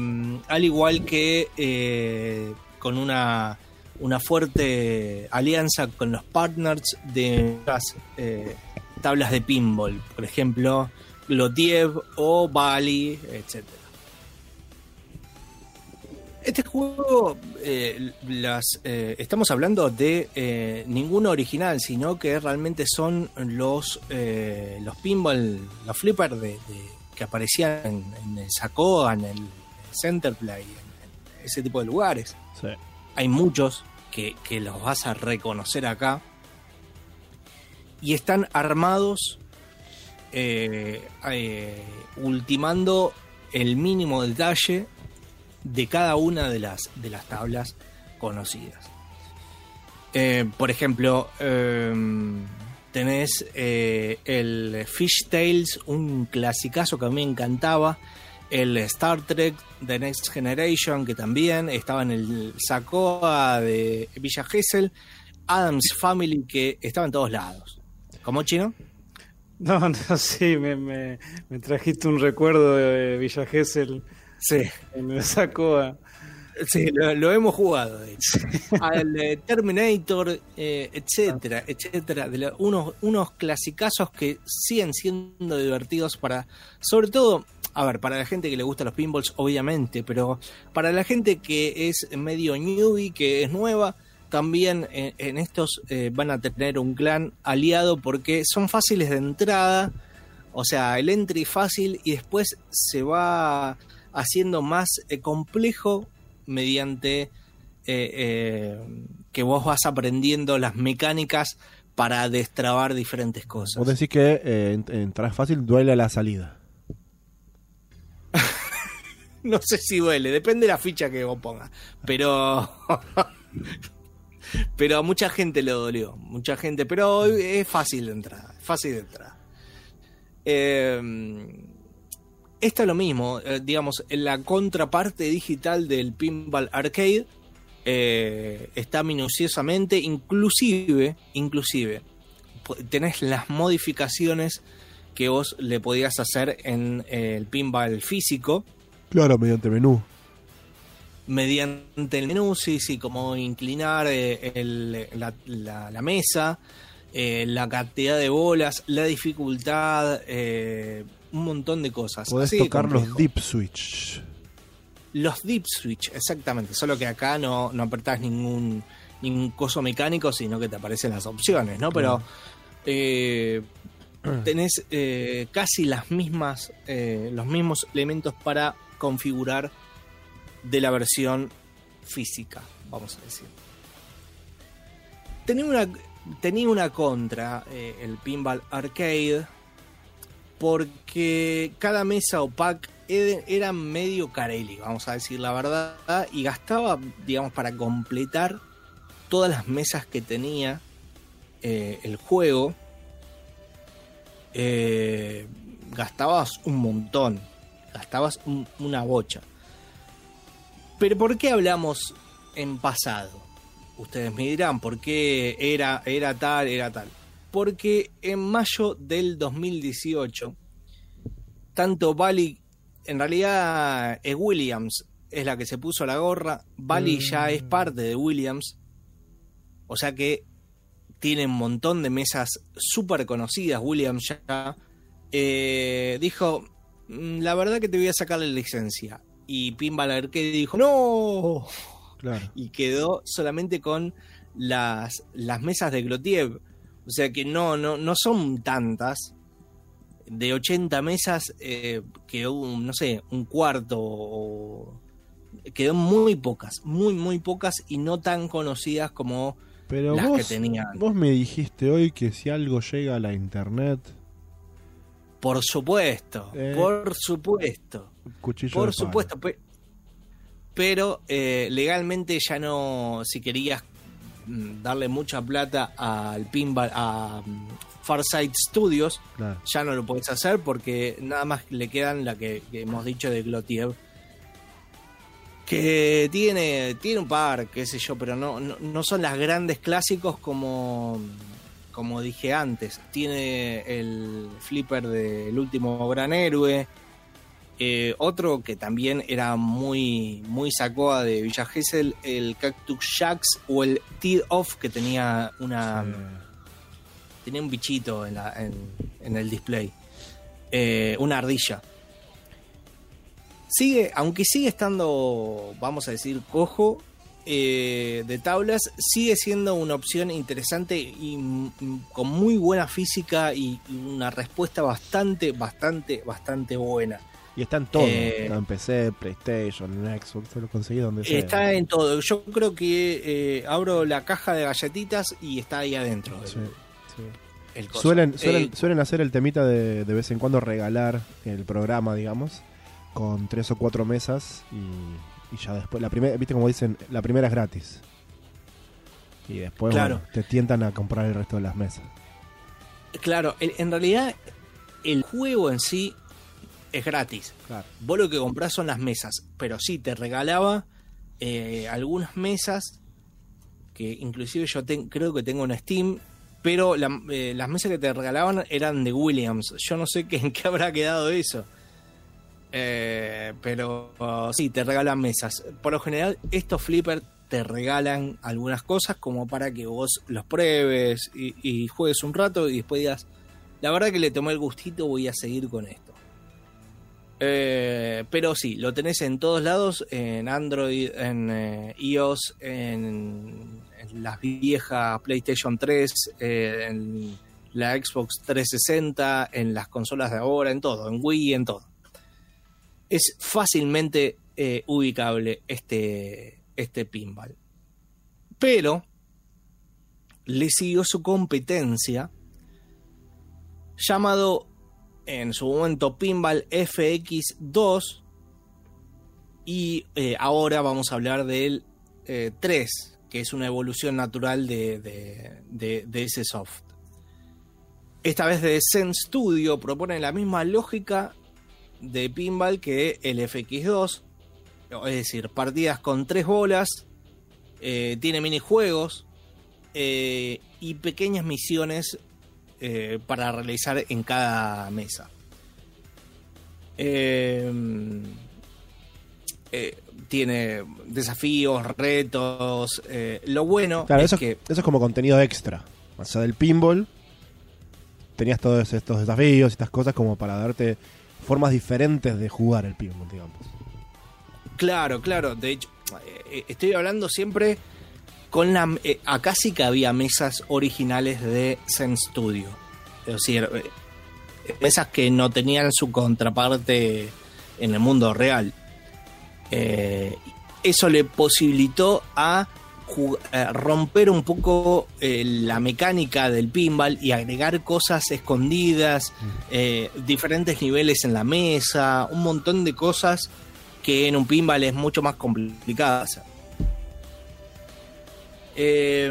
al igual que eh, con una, una fuerte alianza con los partners de las eh, tablas de pinball, por ejemplo, Glotiev o Bali, etcétera. Este juego, eh, las, eh, estamos hablando de eh, ninguno original, sino que realmente son los, los pinball, los flippers de, de- que aparecían en, en el Sacoa, en el Centerplay, en, en ese tipo de lugares. Sí. Hay muchos que, que los vas a reconocer acá. Y están armados, eh, eh, ultimando el mínimo detalle de cada una de las, de las tablas conocidas. Eh, por ejemplo, eh, tenés el Fish Tales, un clasicazo que a mí me encantaba. El Star Trek The Next Generation, que también estaba en el Sacoa de Villa Gesell. Adams Family, que estaba en todos lados. ¿Cómo chino? No, no, sí, me, me, me trajiste un recuerdo de Villa Gesell. Sí. Me sacó a... Sí, lo, lo hemos jugado, de hecho. Al eh, Terminator, eh, etcétera, etcétera. De la- unos, unos clasicazos que siguen siendo divertidos para, sobre todo, a ver, para la gente que le gusta los pinballs, obviamente, pero para la gente que es medio newbie, que es nueva, también en, en estos eh, van a tener un clan aliado porque son fáciles de entrada. O sea, el entry fácil y después se va haciendo más eh, complejo mediante eh, que vos vas aprendiendo las mecánicas para destrabar diferentes cosas. Vos decís que ent- entrar fácil duele a la salida. No sé si duele, depende de la ficha que vos pongas. Pero. pero a mucha gente le dolió. Mucha gente. Pero es fácil de entrar. Fácil de entrar. Eh, lo mismo. eh, digamos, en la contraparte digital del Pinball Arcade. eh, está minuciosamente. Inclusive. Inclusive. tenés las modificaciones que vos le podías hacer en eh, el pinball físico Claro, mediante menú. Mediante el menú, sí, sí, como inclinar eh, el- la, la- la mesa, eh, la cantidad de bolas, la dificultad, eh, un montón de cosas. Podés Así tocar los deep switch. Los deep switch, exactamente. Solo que acá no, no apretás ningún, ningún coso mecánico, sino que te aparecen las opciones, ¿no? Pero eh, tenés casi las mismas, los mismos elementos para configurar de la versión física, vamos a decir. Tenía una, tenía una contra eh, el Pinball Arcade porque cada mesa o era medio carelli, vamos a decir la verdad, y gastaba, digamos, para completar todas las mesas que tenía eh, el juego, eh, gastabas un montón, gastabas un- una bocha. Pero ¿por qué hablamos en pasado? Ustedes me dirán, ¿por qué era, era tal, era tal? Porque en mayo del 2018, tanto Bali, en realidad es Williams, es la que se puso la gorra, Bali ya es parte de Williams, o sea que tiene un montón de mesas súper conocidas, Williams ya, eh, dijo, "Mm, la verdad que te voy a sacar la licencia. Y Pinball Arcade dijo, no, Claro. y quedó solamente con las, las mesas de Glotiev. O sea que no, no, no son tantas. De 80 mesas eh, quedó, un, no sé, un cuarto. o- quedó muy pocas, muy, muy pocas y no tan conocidas como Pero las vos, que tenían. vos me dijiste hoy que si algo llega a la internet, Por supuesto, Eh. por supuesto. Cuchillo Por de supuesto, pe- pero eh, legalmente ya no, si querías mm, darle mucha plata al pinball, a mm, Farsight Studios, Claro. ya no lo podés hacer porque nada más le quedan la que, que hemos dicho de Glotiev. Que tiene, tiene un par, qué sé yo, pero no, no, no son las grandes clásicos como, como dije antes. Tiene el flipper del último gran héroe. Eh, otro que también era muy, muy sacoa de Villa Gesell, el Cactus Jacks o el Teed Off, que tenía una tenía un bichito en, la- en- en el display. Eh, una ardilla. Sigue, aunque sigue estando, vamos a decir, cojo eh, de tablas, sigue siendo una opción interesante y con muy buena física y, y una respuesta bastante, bastante, bastante buena. Y está en todo. Eh, Está en PC, PlayStation, en Xbox, se lo conseguí donde sea. Está en todo. Yo creo que eh, abro la caja de galletitas y está ahí adentro. el- Sí, sí. el coso. Suelen, suelen, Eh, suelen hacer el temita de, de vez en cuando regalar el programa, digamos, con tres o cuatro mesas y, y ya después, la primera, viste como dicen, la primera es gratis. Y después Claro. bueno, te tientan a comprar el resto de las mesas. Claro, en realidad el juego en sí es gratis. Claro. Vos lo que comprás son las mesas, pero sí te regalaba eh, algunas mesas que inclusive yo ten- creo que tengo en Steam, pero la- eh, las mesas que te regalaban eran de Williams. Yo no sé qué, en qué habrá quedado eso. Eh, pero oh, sí, te regalan mesas. Por lo general, estos flippers te regalan algunas cosas como para que vos los pruebes y, y juegues un rato y después digas, la verdad que le tomé el gustito, voy a seguir con esto. Eh, pero sí, lo tenés en todos lados, en Android, en eh, iOS, en, las viejas PlayStation 3, eh, en la Xbox 360, en las consolas de ahora, en todo, en Wii, en todo. Es fácilmente ubicable este, este pinball. Pero le siguió su competencia llamado en su momento Pinball FX2 y eh, ahora vamos a hablar del eh, 3, que es una evolución natural de, ese soft. Esta vez de Zen Studio propone la misma lógica de pinball que el FX2, es decir, partidas con tres bolas, eh, tiene minijuegos eh, y pequeñas misiones eh, para realizar en cada mesa. Eh, eh, tiene desafíos, retos. lo bueno Claro, es eso, que eso es como contenido extra. Más allá del pinball, tenías todos estos desafíos y estas cosas como para darte formas diferentes de jugar el pinball, digamos. Claro, claro. De hecho, estoy hablando siempre con la. eh, acá sí que había mesas originales de Zen Studio. Es decir, eh, mesas que no tenían su contraparte en el mundo real. Eh, eso le posibilitó a eh, romper un poco eh, la mecánica del pinball y agregar cosas escondidas, eh, diferentes niveles en la mesa, un montón de cosas que en un pinball es mucho más complicado. Eh,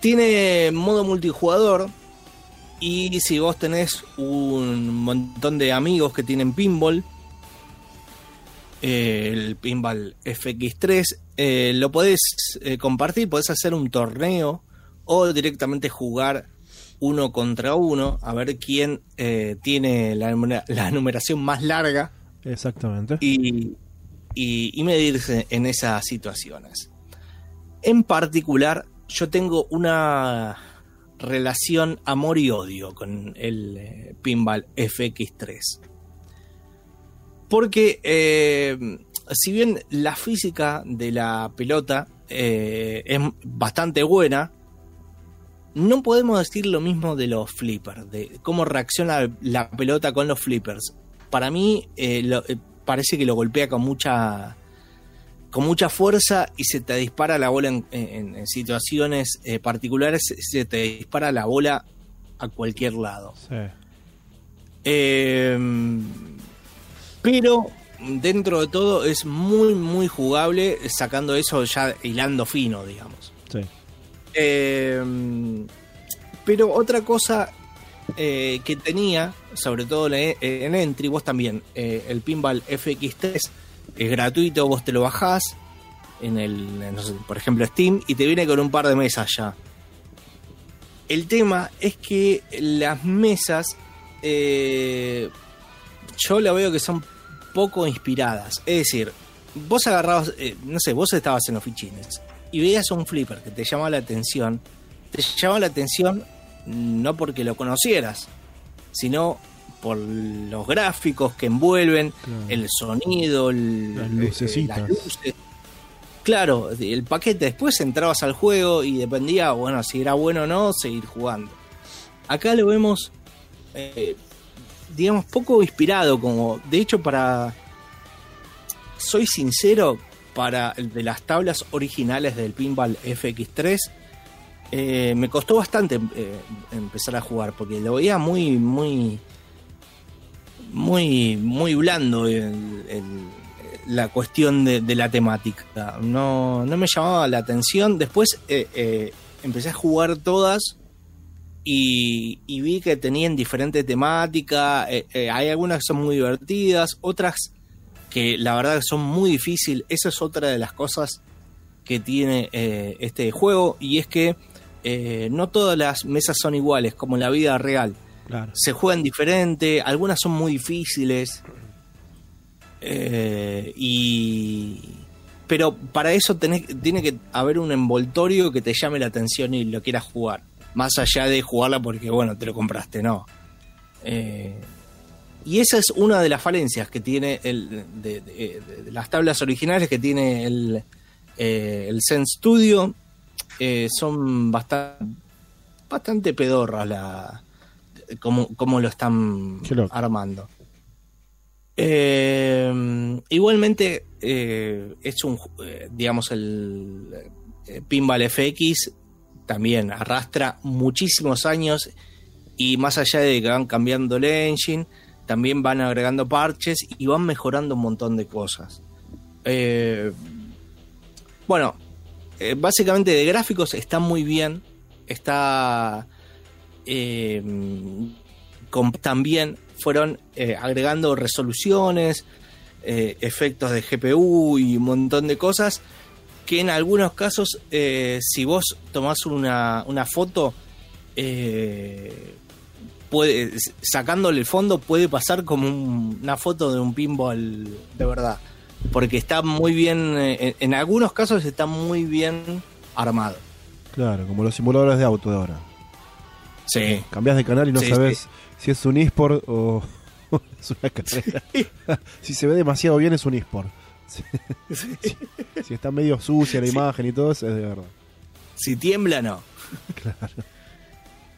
tiene modo multijugador y si vos tenés un montón de amigos que tienen pinball, eh, el pinball FX3, eh, lo podés eh, compartir, podés hacer un torneo o directamente jugar uno contra uno a ver quién eh, tiene la, la numeración más larga Exactamente. y, y- medirse en esas situaciones. En particular, yo tengo una relación amor y odio con el eh, pinball FX3. Porque eh, si bien la física de la pelota eh, es bastante buena, no podemos decir lo mismo de los flippers, de cómo reacciona la pelota con los flippers. Para mí lo- parece que lo golpea con mucha con mucha fuerza y se te dispara la bola en, en- en situaciones eh, particulares, se te dispara la bola a cualquier lado. Sí. Eh, pero dentro de todo es muy, muy jugable, sacando eso ya hilando fino, digamos. Sí. Eh, pero otra cosa eh, que tenía, sobre todo en, en Entry, vos también, eh, el Pinball FX3 es gratuito, vos te lo bajás en el, no sé, por ejemplo, Steam, y te viene con un par de mesas ya. El tema es que las mesas, eh, yo la veo que son poco inspiradas. Es decir, vos agarrabas, eh, no sé, vos estabas en los fichines y veías un flipper que te llamaba la atención, te llamaba la atención no porque lo conocieras, sino por los gráficos que envuelven, Claro. el sonido, el- Las eh, lucecitas. las luces. Claro, el paquete después entrabas al juego y dependía, bueno, si era bueno o no, seguir jugando. Acá lo vemos, eh, digamos, poco inspirado, como de hecho para, soy sincero, para el de las tablas originales del Pinball FX3, eh, me costó bastante eh, empezar a jugar, porque lo veía muy, muy, muy, muy blando la cuestión de, la temática. No, no me llamaba la atención. Después eh, empecé a jugar todas y, vi que tenían diferente temática. Eh, eh, hay algunas que son muy divertidas, otras que la verdad son muy difíciles. Esa es otra de las cosas que tiene este juego y es que eh, no todas las mesas son iguales como en la vida real Claro. se juegan diferente, algunas son muy difíciles. eh, y. Pero para eso tenés- tiene que haber un envoltorio que te llame la atención y lo quieras jugar. Más allá de jugarla porque, bueno, te lo compraste, no. Eh, y esa es una de las falencias que tiene el, de, de- de las tablas originales que tiene el, eh, el Zen Studio. Eh, son bastante, bastante pedorras la, cómo, cómo lo están armando. Eh, igualmente, eh, es un, eh, digamos, el Pinball FX también arrastra muchísimos años y más allá de que van cambiando el engine, también van agregando parches y van mejorando un montón de cosas. Eh, bueno, eh, básicamente de gráficos está muy bien, está com- también fueron eh, agregando resoluciones, eh, efectos de GPU y un montón de cosas que en algunos casos, si vos tomás una, una foto, puede, sacándole el fondo, puede pasar como un- una foto de un pinball de verdad. Porque está muy bien, eh, en, en algunos casos está muy bien armado. Claro, como los simuladores de auto de ahora. Sí. Cambias de canal y no Sí, sabes sí. si es un eSport o es una carrera. si se ve demasiado bien es un eSport. Si, si- si está medio sucia la imagen y todo, eso es de verdad. Si tiembla, no. Claro.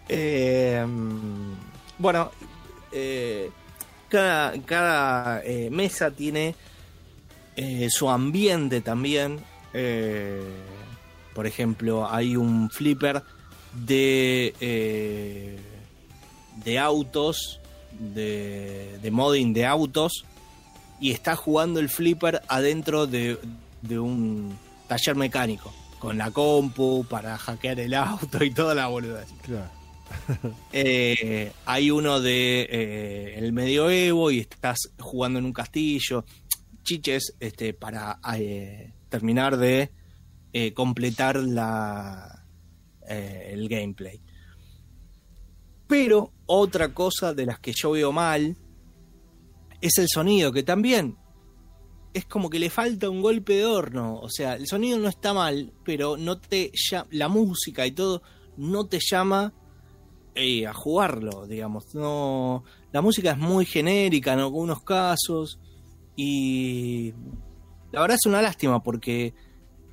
Eh, bueno, eh, cada, cada eh, mesa tiene eh, su ambiente también. Eh, por ejemplo, hay un flipper de, eh, de autos, de, de modding de autos, y está jugando el flipper adentro de, de un taller mecánico, con la compu para hackear el auto y toda la boludez. Claro. Hay uno de el medioevo y estás jugando en un castillo. Chiches, este, para eh, terminar de eh, completar la, eh, el gameplay. Pero otra cosa de las que yo veo mal es el sonido, que también es como que le falta un golpe de horno. O sea, el sonido no está mal, pero no te la música y todo no te llama a jugarlo, digamos. No, la música es muy genérica en algunos casos y la verdad es una lástima porque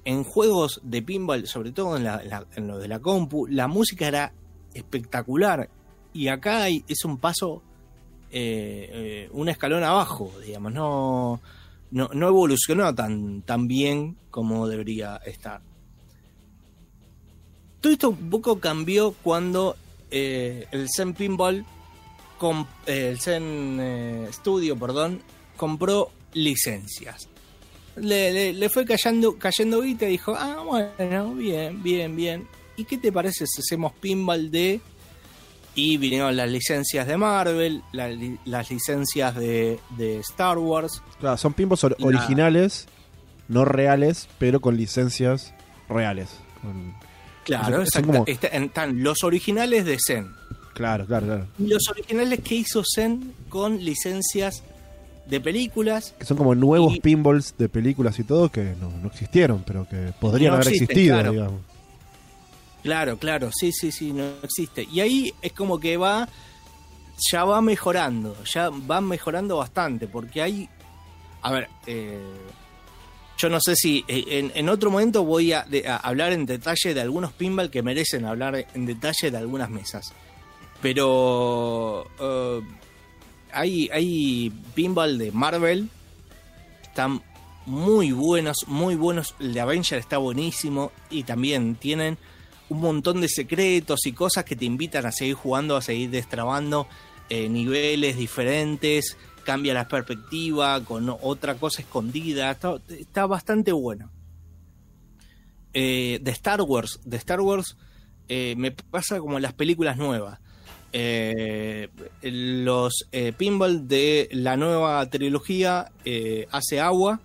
en juegos de pinball, sobre todo en, la- lo de la compu, la música era espectacular y acá es un paso, eh, eh, un escalón abajo, digamos. No, no, no evolucionó tan, tan bien como debería estar. Todo esto un poco cambió cuando eh, el Zen Pinball, el Zen Studio, perdón, compró licencias. Le, le- le fue cayendo, cayendo guita y dijo, ah, bueno, bien, bien, bien. ¿Y qué te parece si hacemos pinball de... Y vinieron las licencias de Marvel, la las licencias de, de Star Wars. Claro, son pinballs or- La- originales, no reales, pero con licencias reales. Con- Claro, exacta- como- está- están los originales de Zen. Claro, claro, claro. Y los originales que hizo Zen con licencias de películas. Que son como nuevos Y- pinballs de películas y todo que no, no existieron, pero que podrían No haber existen, existido, claro. digamos. Claro, claro, sí, sí, sí, no existe. Y ahí es como que va, ya va mejorando, ya va mejorando bastante, porque hay, a ver, eh, yo no sé si eh, en, en otro momento voy a, de- a hablar en detalle de algunos pinball que merecen hablar en detalle de algunas mesas. Pero eh, hay, hay pinball de Marvel, están muy buenos, muy buenos. El de Avenger está buenísimo y también tienen un montón de secretos y cosas que te invitan a seguir jugando, a seguir destrabando eh, niveles diferentes, cambia la perspectiva con otra cosa escondida, está, está bastante bueno. Eh, de Star Wars, de Star Wars eh, me pasa como las películas nuevas. Eh, los eh, pinball de la nueva trilogía eh, hace agua.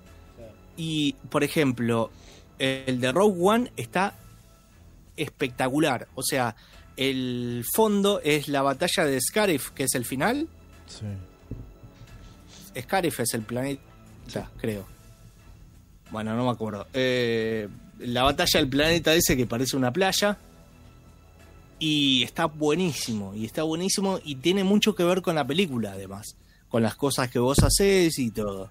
Y por ejemplo el de Rogue One está espectacular. O sea el fondo es la batalla de Scarif que es el final. Sí. Scarif es el planeta creo. Bueno no me acuerdo. La batalla del planeta ese que parece una playa y está buenísimo, y está buenísimo y tiene mucho que ver con la película además, con las cosas que vos haces y todo.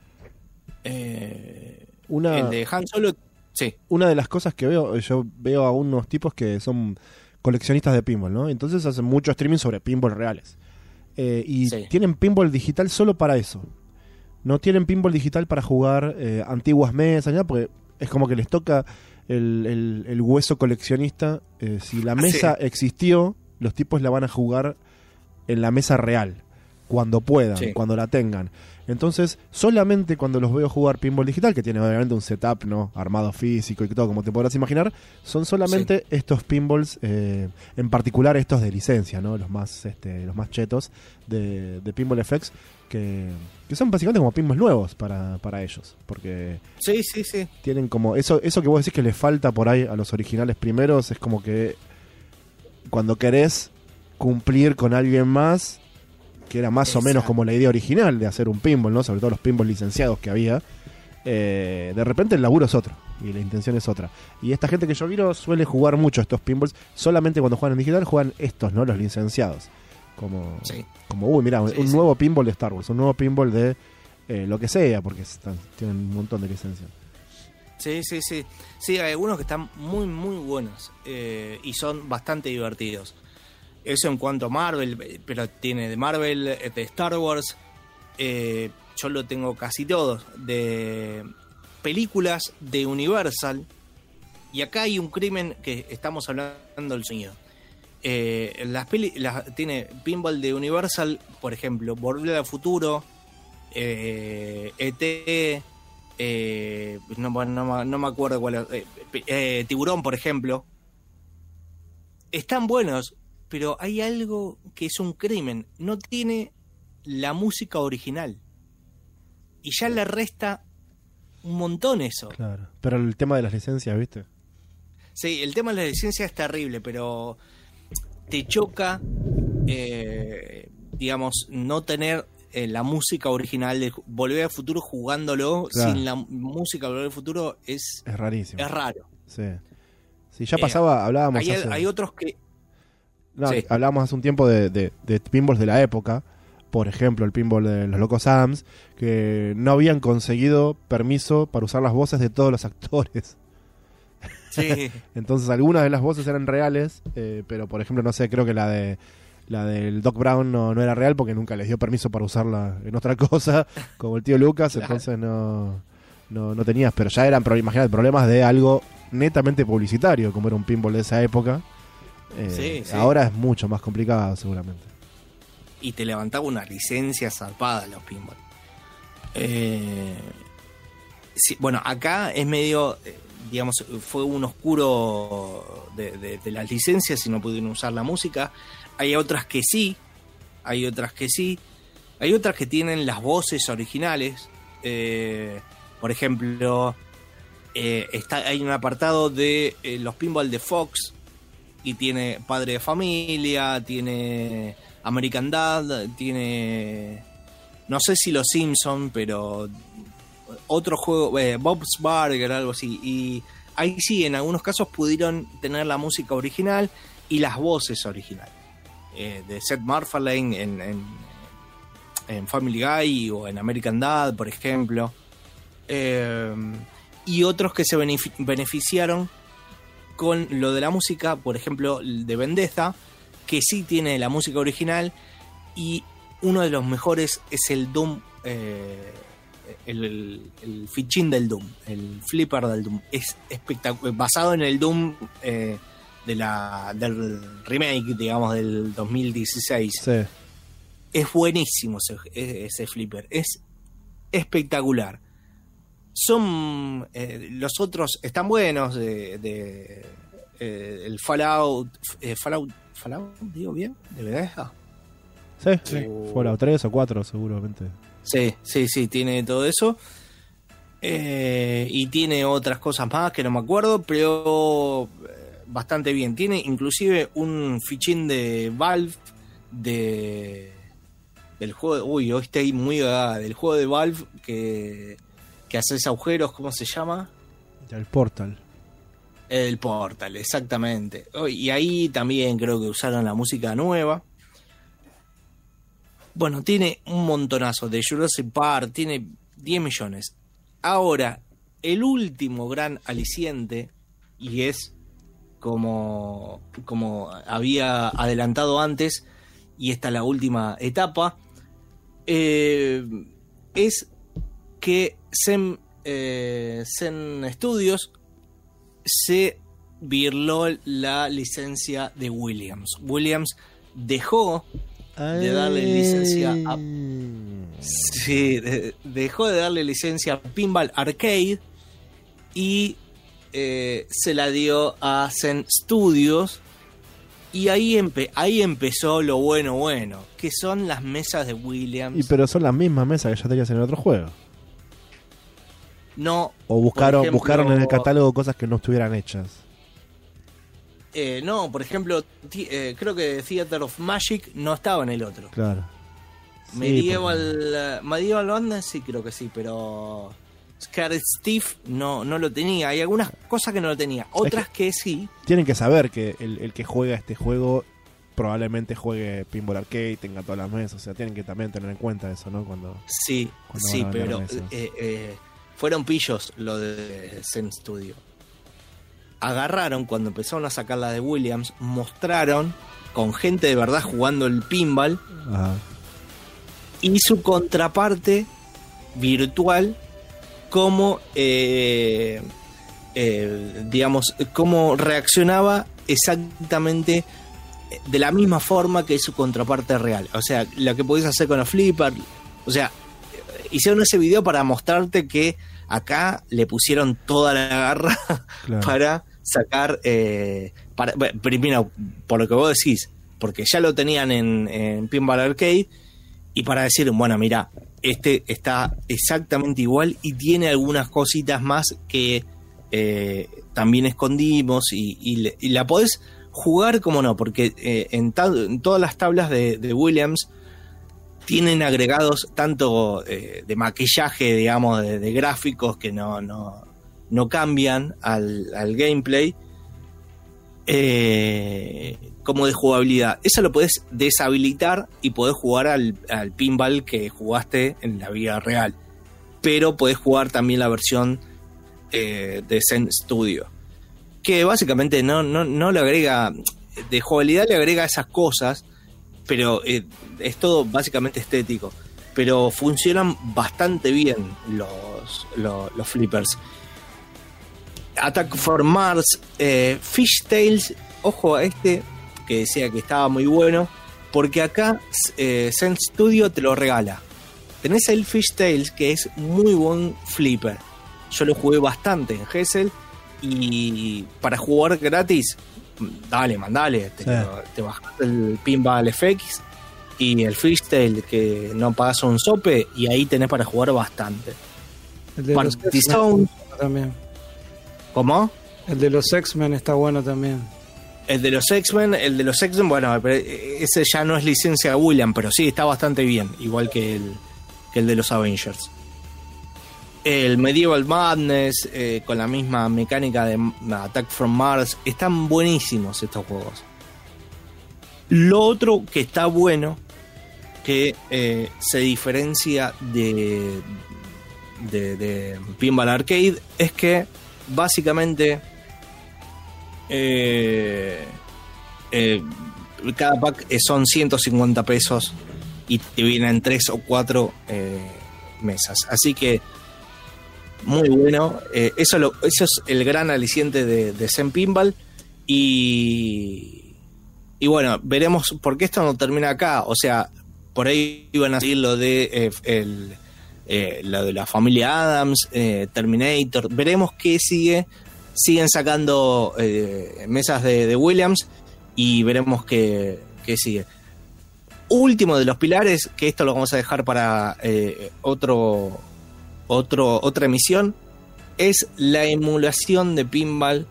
Eh, Una, El de Han Solo, sí, una de las cosas que veo, yo veo a unos tipos que son coleccionistas de pinball, ¿no? Entonces hacen mucho streaming sobre pinball reales. Eh, y Sí. tienen pinball digital solo para eso. No tienen pinball digital para jugar eh, antiguas mesas, ¿no? porque es como que les toca el, el- el hueso coleccionista. eh, si la Ah, mesa sí. existió, los tipos la van a jugar en la mesa real. cuando puedan, Sí. cuando la tengan. Entonces, solamente cuando los veo jugar pinball digital, que tiene obviamente un setup no armado físico y todo, como te podrás imaginar, son solamente estos pinballs, eh, en particular estos de licencia, ¿no? Los más, este, los más chetos de, de Pinball FX, que, que son básicamente como pinballs nuevos para, para ellos, porque Sí, sí, sí. tienen como eso eso que vos decís que le falta por ahí a los originales primeros es como que cuando querés cumplir con alguien más que era más o menos como la idea original de hacer un pinball no sobre todo los pinballs licenciados que había eh, de repente el laburo es otro y la intención es otra. Y esta gente que yo miro suele jugar mucho estos pinballs solamente cuando juegan en digital juegan estos no los licenciados como Sí. como uy mira Sí, un sí. nuevo pinball de Star Wars un nuevo pinball de eh, lo que sea porque están- tienen un montón de licencias Sí, sí, sí. Sí, hay algunos que están muy, muy buenos eh, y son bastante divertidos. Eso en cuanto a Marvel, pero tiene de Marvel, de Star Wars. eh, yo lo tengo casi todos. De películas de Universal. Y acá hay un crimen que estamos hablando del sonido. Eh, las peli, las, tiene pinball de Universal, por ejemplo, Volver al Futuro, eh, ET, eh, no, no, me- no me acuerdo cuál es, eh, Tiburón, por ejemplo. Están buenos, pero hay algo que es un crimen. No tiene la música original. Y ya le resta un montón eso. Claro. Pero el tema de las licencias, ¿viste? Sí, el tema de la licencia es terrible, pero te choca, eh, digamos, no tener eh, la música original de Volver al Futuro jugándolo Claro. sin la música de Volver al Futuro es, Es rarísimo. es raro. Sí. Sí, ya Eh, pasaba, hablábamos Hay, hace, hay otros que... no, sí. hablábamos hace un tiempo de, de, de pinballs de la época. Por ejemplo, el pinball de los locos Adams, que no habían conseguido permiso para usar las voces de todos los actores. Sí, Entonces algunas de las voces eran reales, eh, pero por ejemplo, no sé, creo que la de la del Doc Brown no, no era real porque nunca les dio permiso para usarla en otra cosa, como el tío Lucas, Claro. entonces no, no, no tenías, pero ya eran, imagínate, problemas de algo netamente publicitario, como era un pinball de esa época. Eh, Sí, sí. Ahora es mucho más complicado seguramente. y te levantaba una licencia zarpada los pinball. Eh, sí, bueno, acá es medio, eh, digamos, fue un oscuro de, las licencias y no pudieron usar la música. Hay otras que sí, hay otras que sí. Hay otras que tienen las voces originales. Eh, por ejemplo, eh, está, hay un apartado de eh, los pinball de Fox y tiene Padre de Familia, tiene American Dad, tiene no sé si los Simpson, pero otro juego, eh, Bob's Burger, algo así. Y ahí sí, en algunos casos pudieron tener la música original y las voces originales. Eh, de Seth MacFarlane en, en, Family Guy o en American Dad, por ejemplo. Eh, y otros que se benefi- beneficiaron con lo de la música, por ejemplo, de Vendetta, que sí tiene la música original y uno de los mejores es el Doom, eh, el, el- el fichín del Doom, el flipper del Doom. Es espectacular, basado en el Doom eh, de la, del remake, digamos, del 2016. Sí. Es buenísimo ese, ese flipper, es espectacular. Son eh, los otros están buenos de, de, eh, el Fallout, eh, Fallout, Fallout, digo bien, de Bethesda. Sí, Sí. Fallout 3 o 4 seguramente. Sí, sí, sí, tiene todo eso. Eh, y tiene otras cosas más que no me acuerdo, pero eh, bastante bien. Tiene inclusive un fichín de Valve de del juego. Uy, hoy estoy muy ah, del juego de Valve que, que haces agujeros, ¿cómo se llama? El Portal. El Portal, exactamente. Oh, Y ahí también creo que usaron la música nueva. Bueno, tiene un montonazo de Jurassic Park, tiene 10 millones. Ahora, el último gran aliciente, y es como, como había adelantado antes, y esta es la última etapa, eh, es que Zen, eh, Zen Studios se virló la licencia de Williams. Williams dejó de darle licencia a. Sí, de- dejó de darle licencia a Pinball Arcade y eh, se la dio a Zen Studios. Y ahí, empe- ahí empezó lo bueno, bueno, que son las mesas de Williams. Y pero son las mismas mesas que ya tenías en el otro juego. no, O buscaron, ejemplo- buscaron en el catálogo cosas que no estuvieran hechas. Eh, no, por ejemplo, eh, creo que Theater of Magic no estaba en el otro. Claro. Sí, Medieval, eh, Medieval Madness sí creo que sí, pero Scared Steve no, no lo tenía. Hay algunas cosas que no lo tenía, otras que sí. Tienen que saber que el, el que juega este juego probablemente juegue Pinball Arcade, tenga todas las mesas. O sea, tienen que también tener en cuenta eso, ¿no? Cuando. Sí, Cuando sí, pero eh, fueron pillos lo de Zen Studio. Agarraron cuando empezaron a sacar la de Williams, mostraron con gente de verdad jugando el pinball Ajá. y su contraparte virtual cómo eh, eh, digamos cómo reaccionaba exactamente de la misma forma que su contraparte real o sea lo que podés hacer con los flippers o sea hicieron ese video para mostrarte que acá le pusieron toda la garra Claro. para sacar eh, para, bueno, primero por lo que vos decís porque ya lo tenían en, en Pinball Arcade y para decir, bueno, mira, este está exactamente igual y tiene algunas cositas más que eh, también escondimos y, y le- y la podés jugar como no, porque eh, en, ta- en todas las tablas de, de Williams tienen agregados tanto eh, de maquillaje, digamos, de, gráficos que no, no, no cambian al, al gameplay, eh, como de jugabilidad. Eso lo podés deshabilitar y podés jugar al, al pinball que jugaste en la vida real. Pero podés jugar también la versión eh, de Zen Studio. Que básicamente no, no, no le agrega. De jugabilidad le agrega esas cosas. Pero eh, es todo básicamente estético. Pero funcionan bastante bien los, los, flippers. Attack for Mars, eh, Fish Tales, ojo a este que decía que estaba muy bueno, porque acá eh, Zen Studio te lo regala. Tenés el Fish Tales que es muy buen flipper. Yo lo jugué bastante en Hessel y para jugar gratis, dale, mandale, te, Sí. lo- te bajas el Pinball FX y el Fish Tale que no pagas un sope y ahí tenés para jugar bastante. El de los X-Men Zone, también. ¿cómo? El de los X-Men está bueno también. El de los X-Men, el de los X-Men, bueno, ese ya no es licencia de William, pero sí, está bastante bien, igual que el, que el de los Avengers. El Medieval Madness, eh, con la misma mecánica de Attack from Mars, están buenísimos estos juegos. Lo otro que está bueno, que eh, se diferencia de, Pinball Arcade, es que básicamente eh, cada pack son 150 pesos y te vienen 3 o 4 mesas. Así que muy bueno. Eh, eso, es el gran aliciente de, de Zen Pinball. Y, y bueno, veremos porque esto no termina acá. O sea, por ahí iban a seguir lo de eh, el, eh, lo de la familia Adams, eh, Terminator. Veremos qué sigue. Siguen sacando mesas de, de Williams y veremos qué, qué sigue. Último de los pilares, que esto lo vamos a dejar para otro, otro, otra emisión, es la emulación de pinball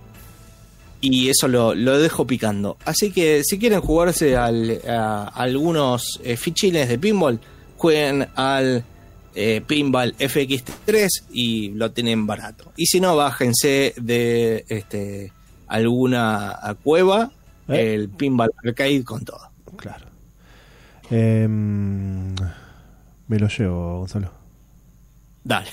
y eso lo, lo dejo picando. Así que si quieren jugarse al- a, algunos eh, fichines de pinball, jueguen al eh, Pinball FX3 y lo tienen barato. Y si no, bájense de este, alguna cueva ¿Eh? el Pinball Arcade con todo. Claro. Em, me lo llevo, Gonzalo. Dale.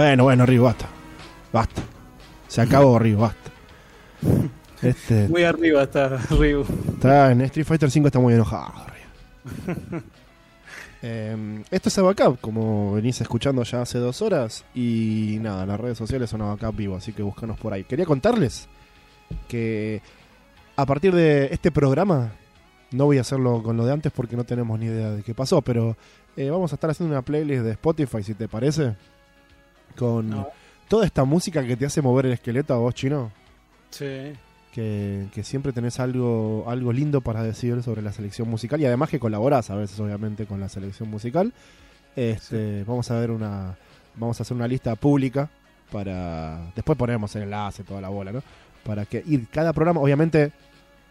Bueno, bueno, Río, basta. Basta. Se acabó, Río, basta. Este, Muy arriba está Ryu. está en Street Fighter 5 está muy enojado, Río. Eh, esto es Abacap, como venís escuchando ya hace dos horas. Y nada, las redes sociales son Abacap Vivo, así que búscanos por ahí. Quería contarles que a partir de este programa, no voy a hacerlo con lo de antes porque no tenemos ni idea de qué pasó, pero eh, vamos a estar haciendo una playlist de Spotify, si te parece, con No. toda esta música que te hace mover el esqueleto a vos, chino. Sí. Que, que siempre tenés algo, algo lindo para decir sobre la selección musical y además que colaborás a veces obviamente con la selección musical. Este, vamos a ver una vamos a hacer una lista pública para después ponemos el enlace toda la bola, ¿no? Para que y cada programa obviamente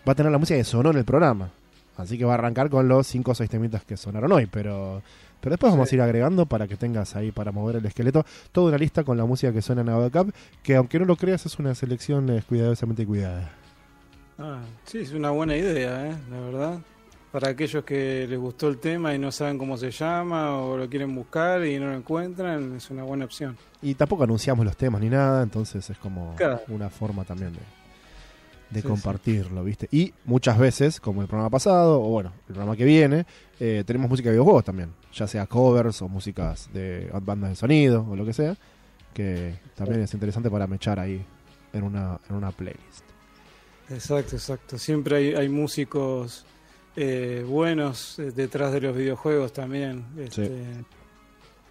va a tener la música que sonó en el programa. Así que va a arrancar con los 5 o 6 temitas que sonaron hoy, pero pero después vamos a ir agregando para que tengas ahí para mover el esqueleto toda una lista con la música que suena en Abacap, que aunque no lo creas es una selección eh, cuidadosamente cuidada. Ah, sí, es una buena idea, ¿eh? la verdad. Para aquellos que les gustó el tema y no saben cómo se llama o lo quieren buscar y no lo encuentran, es una buena opción. Y tampoco anunciamos los temas ni nada, entonces es como Claro. una forma también de, de Sí, compartirlo, ¿viste? Y muchas veces, como el programa pasado, o bueno, el programa que viene, eh, tenemos música de videojuegos también, ya sea covers o músicas de bandas de sonido o lo que sea, que también es interesante para mechar ahí en una, en una playlist. Exacto, exacto. Siempre hay, hay músicos eh, buenos eh, detrás de los videojuegos también. este,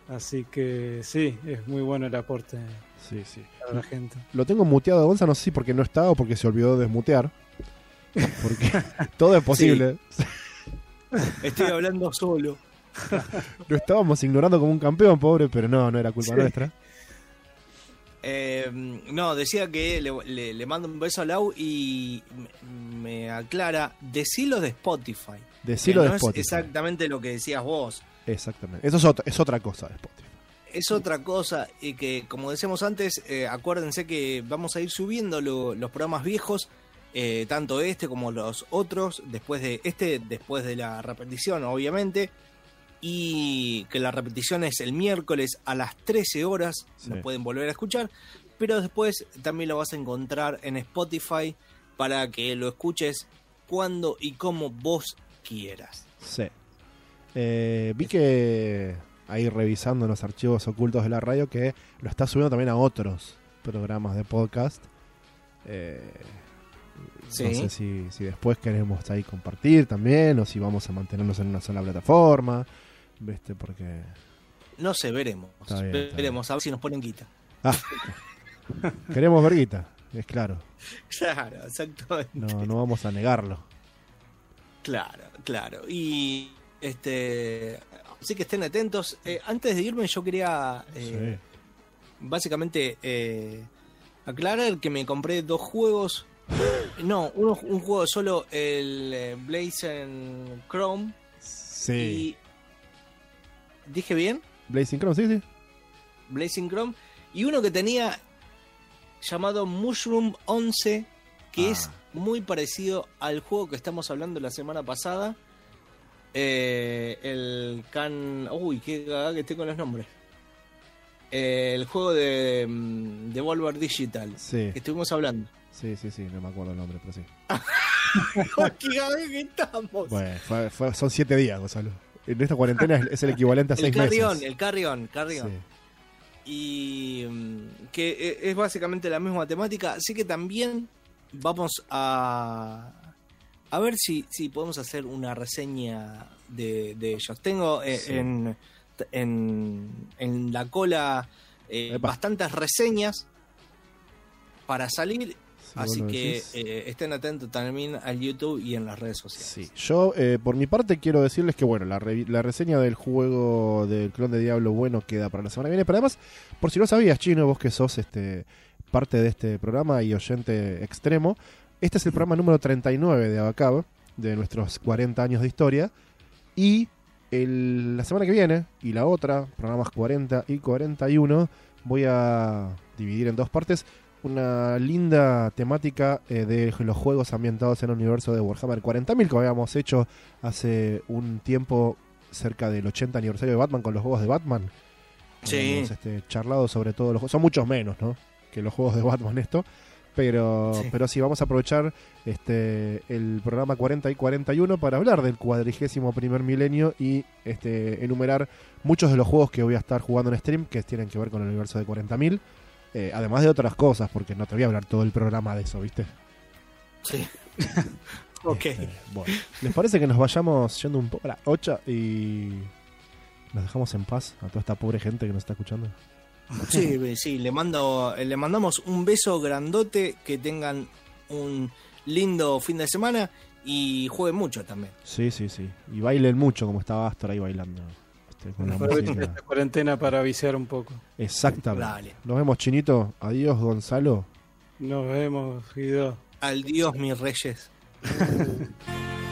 Así que sí, es muy bueno el aporte Sí, sí. a la gente. Lo tengo muteado a Gonza, no sé si porque no está o porque se olvidó de desmutear. Porque todo es posible. Estoy hablando solo. Lo estábamos ignorando como un campeón, pobre, pero no, no era culpa Sí. nuestra. Eh, no, decía que le, le- le mando un beso a Lau y me, me aclara, decilo de Spotify. Decilo que de no Spotify. es exactamente lo que decías vos. Exactamente. Eso es, otra- es otra cosa de Spotify. Es otra cosa y que, como decíamos antes, eh, acuérdense que vamos a ir subiendo lo- los programas viejos, eh, tanto este como los otros, después de este, después de la repetición, obviamente, y que la repetición es el miércoles a las 13 horas, Sí. nos pueden volver a escuchar, pero después también lo vas a encontrar en Spotify para que lo escuches cuando y como vos quieras. Sí. Eh, vi que ahí revisando los archivos ocultos de la radio que lo está subiendo también a otros programas de podcast. Eh, No sé si, si después queremos ahí compartir también o si vamos a mantenernos en una sola plataforma. ¿Viste? Porque. No sé, veremos. Bien, veremos, a ver si nos ponen quita. Ah, queremos verguita, es claro. Claro, exactamente. No, no vamos a negarlo. Claro, claro. Y este así que estén atentos. Eh, antes de irme yo quería eh, básicamente eh, aclarar que me compré dos juegos. No, uno, un juego solo, el Blazing Chrome. Sí. Y dije bien, Blazing Chrome, sí, sí. Blazing Chrome. Y uno que tenía llamado Mushroom 11, que Ah. es muy parecido al juego que estamos hablando la semana pasada. Eh, el Can. Uy, qué cagada que estoy con los nombres. Eh, el juego de, mm, de Volver Digital. Sí, Que estuvimos hablando. sí, sí, sí, no me acuerdo el nombre, pero sí. ¡Qué cagada que estamos! Bueno, fue- fue- son siete días, Gonzalo. En esta cuarentena es, es el equivalente a el seis Carrion, meses. el Carrion, Carrion. Sí. y mm, que eh, es básicamente la misma temática. Así que también vamos a a ver si, si podemos hacer una reseña de, de ellos. Tengo eh, Sí. en, en, en la cola eh, bastantes reseñas para salir. Sí, así que eh, estén atentos también al YouTube y en las redes sociales. Sí, yo eh, por mi parte quiero decirles que bueno, la, revi- la reseña del juego del clon de Diablo bueno queda para la semana que viene, pero además, por si no sabías, Chino, vos que sos este parte de este programa y oyente extremo, este es el programa número 39 de Abacab, de nuestros 40 años de historia, y el- la semana que viene, y la otra, programas 40 y 41, voy a dividir en dos partes una linda temática eh, de los juegos ambientados en el universo de Warhammer 40.000 que habíamos hecho hace un tiempo cerca del 80 aniversario de Batman con los juegos de Batman Sí. Hemos este, charlado sobre todos los juegos. Son muchos menos, ¿no? Que los juegos de Batman esto. Pero Sí. pero sí, vamos a aprovechar este el programa 40 y 41 para hablar del cuadrigésimo primer milenio y este enumerar muchos de los juegos que voy a estar jugando en stream que tienen que ver con el universo de 40.000. eh, además de otras cosas, porque no te voy a hablar todo el programa de eso, ¿viste? Sí. ok. Este, bueno, ¿les parece que nos vayamos yendo un poco a la 8 y nos dejamos en paz a toda esta pobre gente que nos está escuchando? Sí, sí, le mando, le mandamos un beso grandote, que tengan un lindo fin de semana y jueguen mucho también. Sí, sí, sí. Y bailen mucho como estaba Astor ahí bailando. este, con la esta cuarentena para viciar un poco. Exactamente. Dale. Nos vemos, Chinito. Adiós, Gonzalo. Nos vemos, Guido. Al Dios mis reyes.